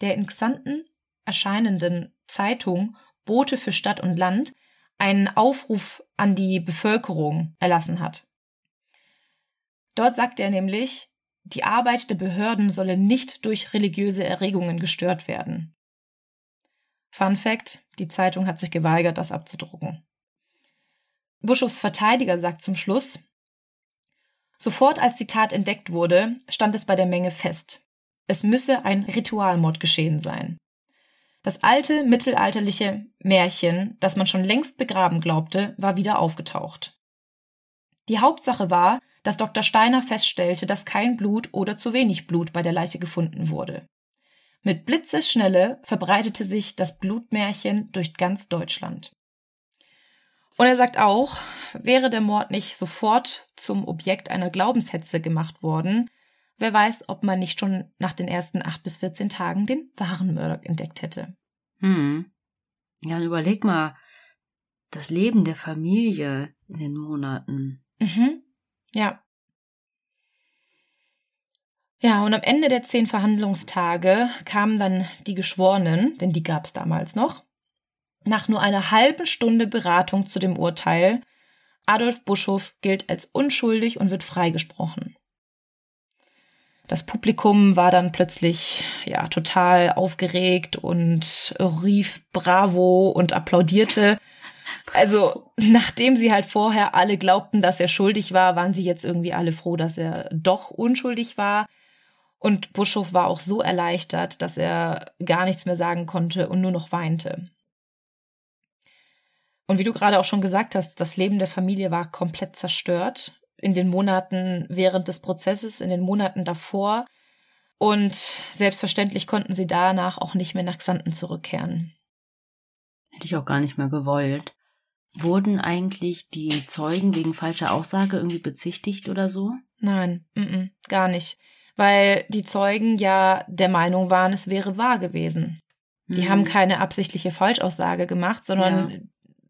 der in Xanten erscheinenden Zeitung Bote für Stadt und Land einen Aufruf an die Bevölkerung erlassen hat. Dort sagt er nämlich, die Arbeit der Behörden solle nicht durch religiöse Erregungen gestört werden. Fun Fact, die Zeitung hat sich geweigert, das abzudrucken. Buschhoffs Verteidiger sagt zum Schluss, Sofort als die Tat entdeckt wurde, stand es bei der Menge fest. Es müsse ein Ritualmord geschehen sein. Das alte mittelalterliche Märchen, das man schon längst begraben glaubte, war wieder aufgetaucht. Die Hauptsache war, dass Dr. Steiner feststellte, dass kein Blut oder zu wenig Blut bei der Leiche gefunden wurde. Mit Blitzesschnelle verbreitete sich das Blutmärchen durch ganz Deutschland. Und er sagt auch, wäre der Mord nicht sofort zum Objekt einer Glaubenshetze gemacht worden, Wer weiß, ob man nicht schon nach den ersten acht bis 14 Tagen den wahren Murdoch entdeckt hätte. Hm. Ja, und überleg mal, das Leben der Familie in den Monaten. Mhm. Ja. Ja, und am Ende der zehn Verhandlungstage kamen dann die Geschworenen, denn die gab es damals noch, nach nur einer halben Stunde Beratung zu dem Urteil, Adolf Buschhoff gilt als unschuldig und wird freigesprochen. Das Publikum war dann plötzlich ja total aufgeregt und rief Bravo und applaudierte. Also, nachdem sie halt vorher alle glaubten, dass er schuldig war, waren sie jetzt irgendwie alle froh, dass er doch unschuldig war. Und Buschhoff war auch so erleichtert, dass er gar nichts mehr sagen konnte und nur noch weinte. Und wie du gerade auch schon gesagt hast, das Leben der Familie war komplett zerstört in den Monaten während des Prozesses, in den Monaten davor. Und selbstverständlich konnten sie danach auch nicht mehr nach Xanten zurückkehren. Hätte ich auch gar nicht mehr gewollt. Wurden eigentlich die Zeugen wegen falscher Aussage irgendwie bezichtigt oder so? Nein, m -m, gar nicht. Weil die Zeugen ja der Meinung waren, es wäre wahr gewesen. Die mhm. haben keine absichtliche Falschaussage gemacht, sondern ja.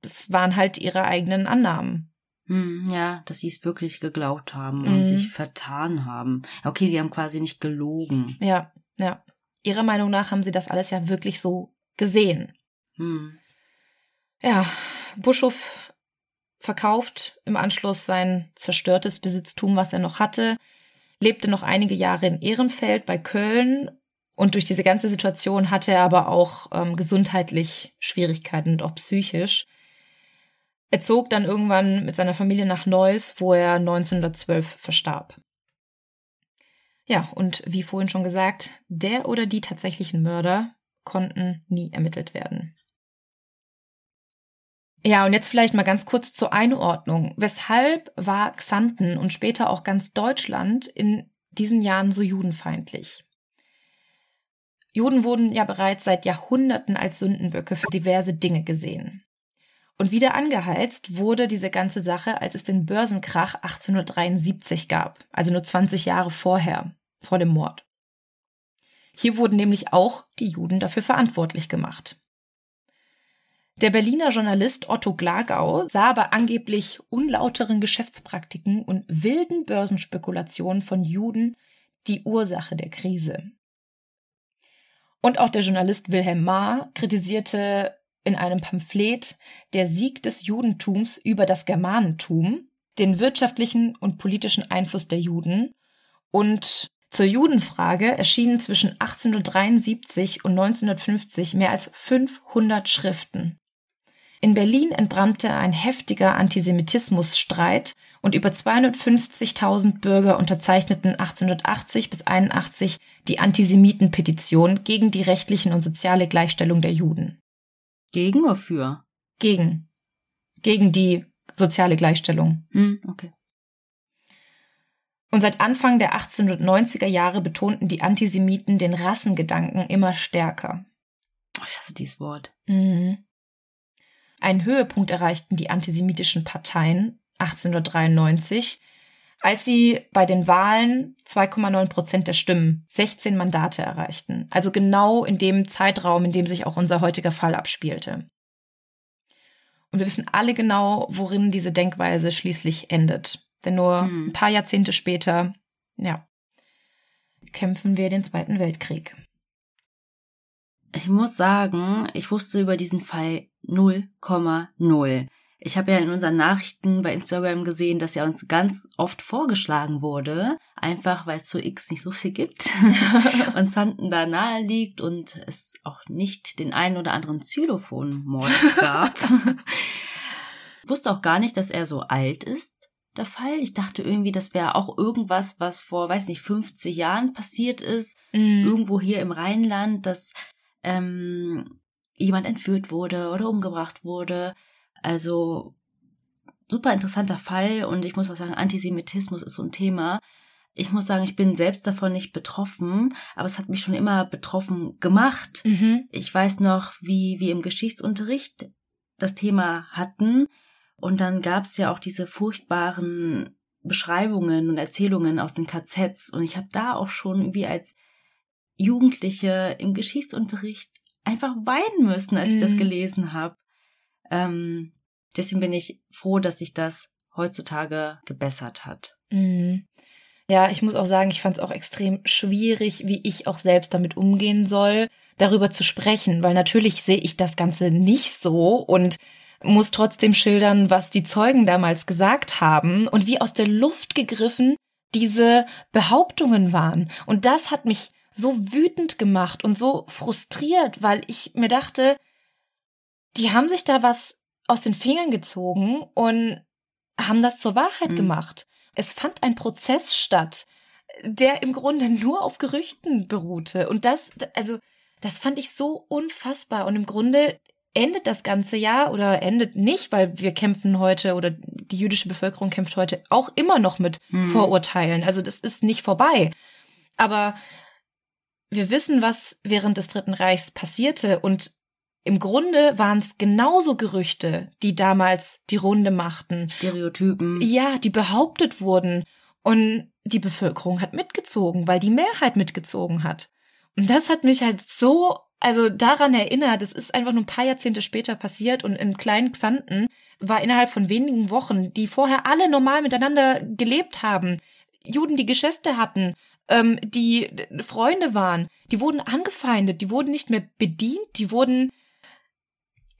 es waren halt ihre eigenen Annahmen. Hm, ja, dass sie es wirklich geglaubt haben und mhm. sich vertan haben. Okay, sie haben quasi nicht gelogen. Ja, ja. Ihrer Meinung nach haben sie das alles ja wirklich so gesehen. Hm. Ja, Buschhoff verkauft im Anschluss sein zerstörtes Besitztum, was er noch hatte, lebte noch einige Jahre in Ehrenfeld bei Köln und durch diese ganze Situation hatte er aber auch ähm, gesundheitlich Schwierigkeiten und auch psychisch. Er zog dann irgendwann mit seiner Familie nach Neuss, wo er 1912 verstarb. Ja, und wie vorhin schon gesagt, der oder die tatsächlichen Mörder konnten nie ermittelt werden. Ja, und jetzt vielleicht mal ganz kurz zur Einordnung. Weshalb war Xanten und später auch ganz Deutschland in diesen Jahren so judenfeindlich? Juden wurden ja bereits seit Jahrhunderten als Sündenböcke für diverse Dinge gesehen. Und wieder angeheizt wurde diese ganze Sache, als es den Börsenkrach 1873 gab, also nur 20 Jahre vorher, vor dem Mord. Hier wurden nämlich auch die Juden dafür verantwortlich gemacht. Der Berliner Journalist Otto Glagau sah bei angeblich unlauteren Geschäftspraktiken und wilden Börsenspekulationen von Juden die Ursache der Krise. Und auch der Journalist Wilhelm Mahr kritisierte in einem Pamphlet Der Sieg des Judentums über das Germanentum den wirtschaftlichen und politischen Einfluss der Juden und zur Judenfrage erschienen zwischen 1873 und 1950 mehr als 500 Schriften. In Berlin entbrannte ein heftiger Antisemitismusstreit und über 250.000 Bürger unterzeichneten 1880 bis 81 die Antisemitenpetition gegen die rechtlichen und soziale Gleichstellung der Juden. Gegen oder für? Gegen. Gegen die soziale Gleichstellung. Hm, okay. Und seit Anfang der 1890er Jahre betonten die Antisemiten den Rassengedanken immer stärker. Oh, ich hasse dieses Wort. Mhm. Einen Höhepunkt erreichten die antisemitischen Parteien 1893, als sie bei den Wahlen 2,9 Prozent der Stimmen 16 Mandate erreichten. Also genau in dem Zeitraum, in dem sich auch unser heutiger Fall abspielte. Und wir wissen alle genau, worin diese Denkweise schließlich endet. Denn nur hm. ein paar Jahrzehnte später, ja, kämpfen wir den Zweiten Weltkrieg. Ich muss sagen, ich wusste über diesen Fall 0,0. Ich habe ja in unseren Nachrichten bei Instagram gesehen, dass er uns ganz oft vorgeschlagen wurde, einfach weil es zu X nicht so viel gibt (laughs) und Zanten da nahe liegt und es auch nicht den einen oder anderen Xylophon-Mord gab. ich (laughs) wusste auch gar nicht, dass er so alt ist, der Fall. Ich dachte irgendwie, das wäre auch irgendwas, was vor, weiß nicht, 50 Jahren passiert ist, mm. irgendwo hier im Rheinland, dass ähm, jemand entführt wurde oder umgebracht wurde. Also super interessanter Fall und ich muss auch sagen, Antisemitismus ist so ein Thema. Ich muss sagen, ich bin selbst davon nicht betroffen, aber es hat mich schon immer betroffen gemacht. Mhm. Ich weiß noch, wie wir im Geschichtsunterricht das Thema hatten und dann gab es ja auch diese furchtbaren Beschreibungen und Erzählungen aus den KZs und ich habe da auch schon wie als Jugendliche im Geschichtsunterricht einfach weinen müssen, als ich das mhm. gelesen habe. Ähm, deswegen bin ich froh, dass sich das heutzutage gebessert hat. Mhm. Ja, ich muss auch sagen, ich fand es auch extrem schwierig, wie ich auch selbst damit umgehen soll, darüber zu sprechen, weil natürlich sehe ich das Ganze nicht so und muss trotzdem schildern, was die Zeugen damals gesagt haben und wie aus der Luft gegriffen diese Behauptungen waren. Und das hat mich so wütend gemacht und so frustriert, weil ich mir dachte, die haben sich da was aus den Fingern gezogen und haben das zur Wahrheit mhm. gemacht. Es fand ein Prozess statt, der im Grunde nur auf Gerüchten beruhte. Und das, also, das fand ich so unfassbar. Und im Grunde endet das ganze Jahr oder endet nicht, weil wir kämpfen heute oder die jüdische Bevölkerung kämpft heute auch immer noch mit mhm. Vorurteilen. Also das ist nicht vorbei. Aber wir wissen, was während des Dritten Reichs passierte und im Grunde waren es genauso Gerüchte, die damals die Runde machten. Stereotypen. Ja, die behauptet wurden. Und die Bevölkerung hat mitgezogen, weil die Mehrheit mitgezogen hat. Und das hat mich halt so, also daran erinnert, es ist einfach nur ein paar Jahrzehnte später passiert und in kleinen Xanten war innerhalb von wenigen Wochen, die vorher alle normal miteinander gelebt haben, Juden, die Geschäfte hatten, ähm, die Freunde waren, die wurden angefeindet, die wurden nicht mehr bedient, die wurden,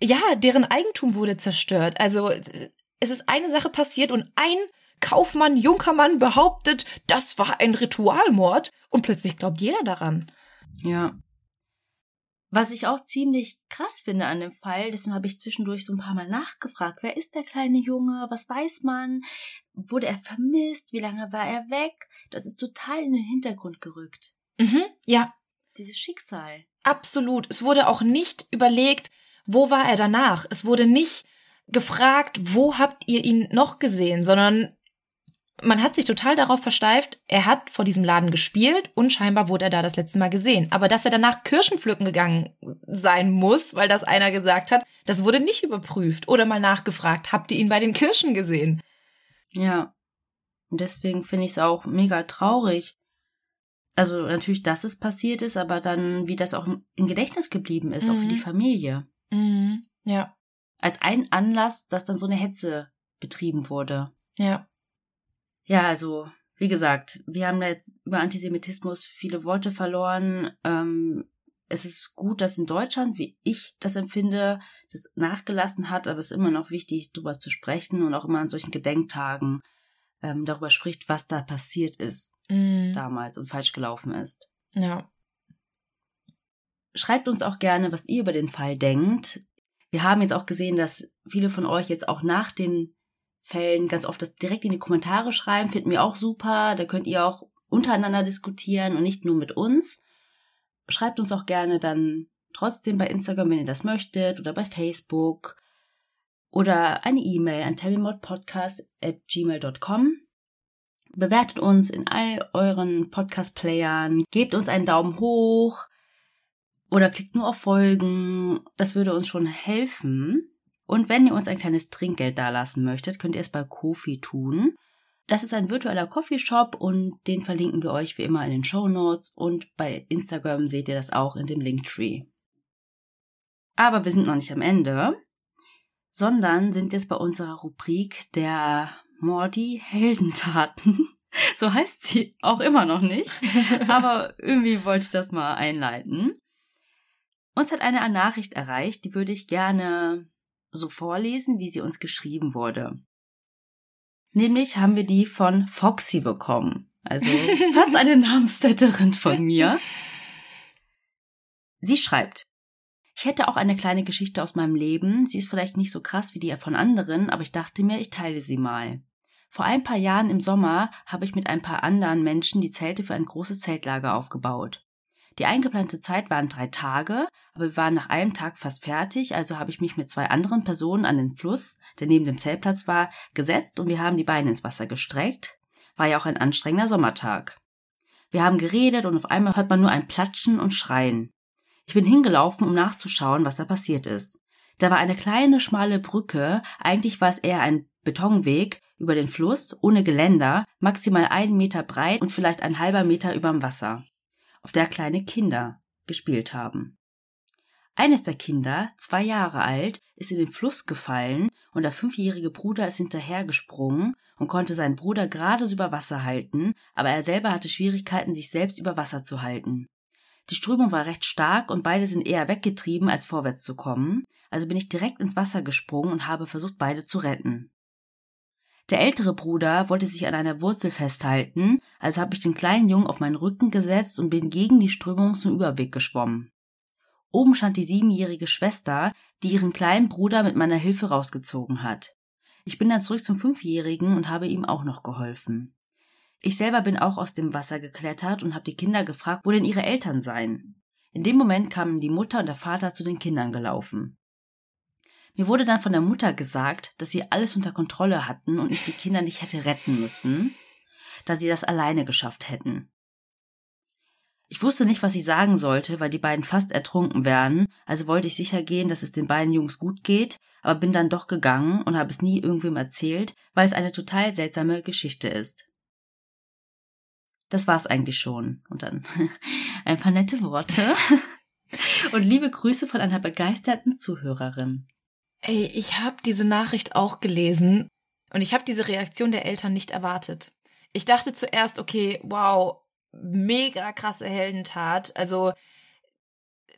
ja, deren Eigentum wurde zerstört. Also es ist eine Sache passiert und ein Kaufmann, Junkermann behauptet, das war ein Ritualmord und plötzlich glaubt jeder daran. Ja. Was ich auch ziemlich krass finde an dem Fall, deswegen habe ich zwischendurch so ein paar Mal nachgefragt, wer ist der kleine Junge, was weiß man, wurde er vermisst, wie lange war er weg, das ist total in den Hintergrund gerückt. Mhm, ja. Dieses Schicksal. Absolut. Es wurde auch nicht überlegt, wo war er danach. Es wurde nicht gefragt, wo habt ihr ihn noch gesehen, sondern man hat sich total darauf versteift, er hat vor diesem Laden gespielt und scheinbar wurde er da das letzte Mal gesehen. Aber dass er danach Kirschen pflücken gegangen sein muss, weil das einer gesagt hat, das wurde nicht überprüft oder mal nachgefragt, habt ihr ihn bei den Kirschen gesehen? Ja. Und deswegen finde ich es auch mega traurig. Also natürlich, dass es passiert ist, aber dann, wie das auch im Gedächtnis geblieben ist, mhm. auch für die mhm. Familie. Mhm. Ja. als ein Anlass, dass dann so eine Hetze betrieben wurde. Ja. Ja, also, wie gesagt, wir haben da jetzt über Antisemitismus viele Worte verloren. Ähm, es ist gut, dass in Deutschland, wie ich das empfinde, das nachgelassen hat, aber es ist immer noch wichtig, darüber zu sprechen und auch immer an solchen Gedenktagen ähm, darüber spricht, was da passiert ist mm. damals und falsch gelaufen ist. Ja. Schreibt uns auch gerne, was ihr über den Fall denkt. Wir haben jetzt auch gesehen, dass viele von euch jetzt auch nach den Fällen ganz oft das direkt in die Kommentare schreiben. Finden wir auch super. Da könnt ihr auch untereinander diskutieren und nicht nur mit uns. Schreibt uns auch gerne dann trotzdem bei Instagram, wenn ihr das möchtet, oder bei Facebook. Oder eine E-Mail an terrymodpodcast.gmail.com. Bewertet uns in all euren Podcast-Playern, gebt uns einen Daumen hoch oder klickt nur auf Folgen. Das würde uns schon helfen. Und wenn ihr uns ein kleines Trinkgeld dalassen möchtet, könnt ihr es bei Kofi tun. Das ist ein virtueller Coffeeshop und den verlinken wir euch wie immer in den Show Notes und bei Instagram seht ihr das auch in dem Linktree. Aber wir sind noch nicht am Ende, sondern sind jetzt bei unserer Rubrik der Morty Heldentaten. (laughs) So heißt sie auch immer noch nicht, (laughs) aber irgendwie wollte ich das mal einleiten. Uns hat eine Nachricht erreicht, die würde ich gerne so vorlesen, wie sie uns geschrieben wurde. Nämlich haben wir die von Foxy bekommen. Also (laughs) fast eine Namensvetterin von mir. Sie schreibt, ich hätte auch eine kleine Geschichte aus meinem Leben. Sie ist vielleicht nicht so krass wie die von anderen, aber ich dachte mir, ich teile sie mal. Vor ein paar Jahren im Sommer habe ich mit ein paar anderen Menschen die Zelte für ein großes Zeltlager aufgebaut. Die eingeplante Zeit waren drei Tage, aber wir waren nach einem Tag fast fertig, also habe ich mich mit zwei anderen Personen an den Fluss, der neben dem Zeltplatz war, gesetzt und wir haben die Beine ins Wasser gestreckt. War ja auch ein anstrengender Sommertag. Wir haben geredet und auf einmal hört man nur ein Platschen und Schreien. Ich bin hingelaufen, um nachzuschauen, was da passiert ist. Da war eine kleine, schmale Brücke, eigentlich war es eher ein Betonweg über den Fluss, ohne Geländer, maximal einen Meter breit und vielleicht ein halber Meter überm Wasser auf der kleine Kinder gespielt haben. Eines der Kinder, zwei Jahre alt, ist in den Fluss gefallen und der fünfjährige Bruder ist hinterhergesprungen und konnte seinen Bruder gerade so über Wasser halten, aber er selber hatte Schwierigkeiten, sich selbst über Wasser zu halten. Die Strömung war recht stark und beide sind eher weggetrieben, als vorwärts zu kommen, also bin ich direkt ins Wasser gesprungen und habe versucht, beide zu retten. Der ältere Bruder wollte sich an einer Wurzel festhalten, also habe ich den kleinen Jungen auf meinen Rücken gesetzt und bin gegen die Strömung zum Überweg geschwommen. Oben stand die siebenjährige Schwester, die ihren kleinen Bruder mit meiner Hilfe rausgezogen hat. Ich bin dann zurück zum Fünfjährigen und habe ihm auch noch geholfen. Ich selber bin auch aus dem Wasser geklettert und habe die Kinder gefragt, wo denn ihre Eltern seien. In dem Moment kamen die Mutter und der Vater zu den Kindern gelaufen. Mir wurde dann von der Mutter gesagt, dass sie alles unter Kontrolle hatten und ich die Kinder nicht hätte retten müssen, da sie das alleine geschafft hätten. Ich wusste nicht, was ich sagen sollte, weil die beiden fast ertrunken wären, also wollte ich sicher gehen, dass es den beiden Jungs gut geht, aber bin dann doch gegangen und habe es nie irgendwem erzählt, weil es eine total seltsame Geschichte ist. Das war's eigentlich schon. Und dann (laughs) ein paar nette Worte. (laughs) Und liebe Grüße von einer begeisterten Zuhörerin. Ey, ich habe diese Nachricht auch gelesen und ich habe diese Reaktion der Eltern nicht erwartet. Ich dachte zuerst, okay, wow, mega krasse Heldentat. Also,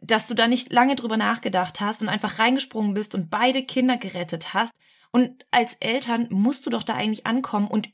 dass du da nicht lange drüber nachgedacht hast und einfach reingesprungen bist und beide Kinder gerettet hast. Und als Eltern musst du doch da eigentlich ankommen und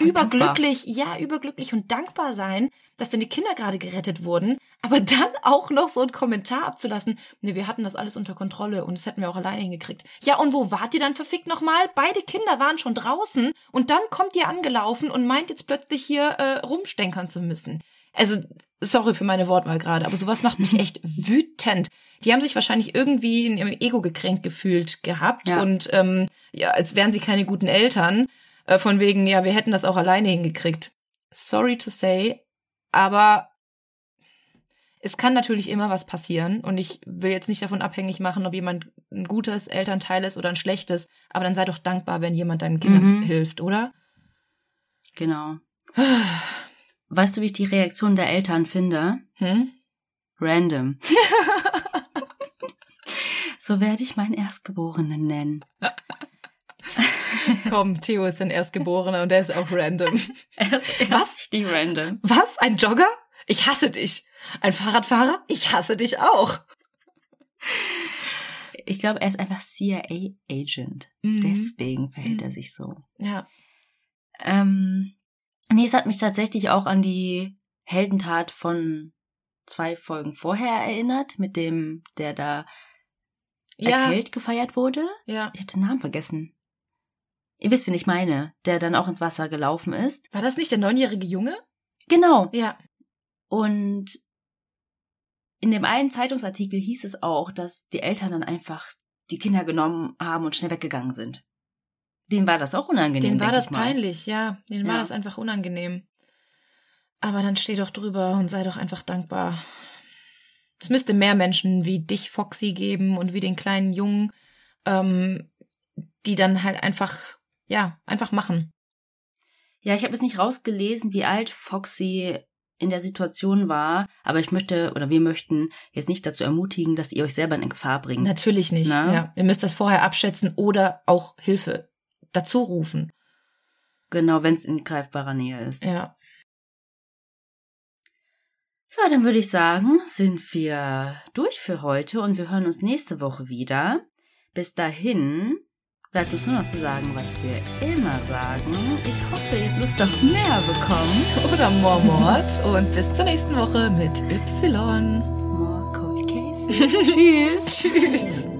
überglücklich, ja, überglücklich und dankbar sein, dass deine Kinder gerade gerettet wurden, aber dann auch noch so einen Kommentar abzulassen, ne, wir hatten das alles unter Kontrolle und das hätten wir auch alleine hingekriegt. Ja, und wo wart ihr dann verfickt nochmal? Beide Kinder waren schon draußen und dann kommt ihr angelaufen und meint jetzt plötzlich hier äh, rumstenkern zu müssen. Also, sorry für meine Wortwahl gerade, aber sowas macht mich (laughs) echt wütend. Die haben sich wahrscheinlich irgendwie in ihrem Ego gekränkt gefühlt gehabt ja. und ähm, ja, als wären sie keine guten Eltern äh, von wegen, ja, wir hätten das auch alleine hingekriegt. Sorry to say, aber es kann natürlich immer was passieren und ich will jetzt nicht davon abhängig machen, ob jemand ein gutes Elternteil ist oder ein schlechtes, aber dann sei doch dankbar, wenn jemand deinen Kindern mhm. hilft, oder? Genau. weißt du, wie ich die Reaktion der Eltern finde? Hm? Random. (laughs) So werde ich meinen Erstgeborenen nennen. (laughs) Komm, Theo ist dein Erstgeborener und der ist auch random. (laughs) Er ist, Was? Die random. Was? Ein Jogger? Ich hasse dich. Ein Fahrradfahrer? Ich hasse dich auch. Ich glaube, er ist einfach CIA-Agent. Mhm. Deswegen verhält mhm. er sich so. Ja. Ähm, nee, es hat mich tatsächlich auch an die Heldentat von zwei Folgen vorher erinnert, mit dem, der da ja. als Held gefeiert wurde. Ja. Ich habe den Namen vergessen. Ihr wisst, wen ich meine, der dann auch ins Wasser gelaufen ist. War das nicht der neunjährige Junge? Genau. Ja. Und in dem einen Zeitungsartikel hieß es auch, dass die Eltern dann einfach die Kinder genommen haben und schnell weggegangen sind. Denen war das auch unangenehm. Denen war das peinlich, ja. Denen ja. war das einfach unangenehm. Aber dann steh doch drüber und sei doch einfach dankbar. Es müsste mehr Menschen wie dich, Foxy, geben und wie den kleinen Jungen, ähm, die dann halt einfach, ja, einfach machen. Ja, ich habe jetzt nicht rausgelesen, wie alt Foxy in der Situation war, aber ich möchte oder wir möchten jetzt nicht dazu ermutigen, dass ihr euch selber in Gefahr bringt. Natürlich nicht. Na? Ja, ihr müsst das vorher abschätzen oder auch Hilfe dazu rufen. Genau, wenn es in greifbarer Nähe ist. Ja. Ja, dann würde ich sagen, sind wir durch für heute und wir hören uns nächste Woche wieder. Bis dahin bleibt uns nur noch zu sagen, was wir immer sagen. Ich hoffe, ihr habt Lust auf mehr bekommen. (laughs) Oder more Mord. und bis zur nächsten Woche mit Y. More Cold Cases. (laughs) Tschüss. Tschüss.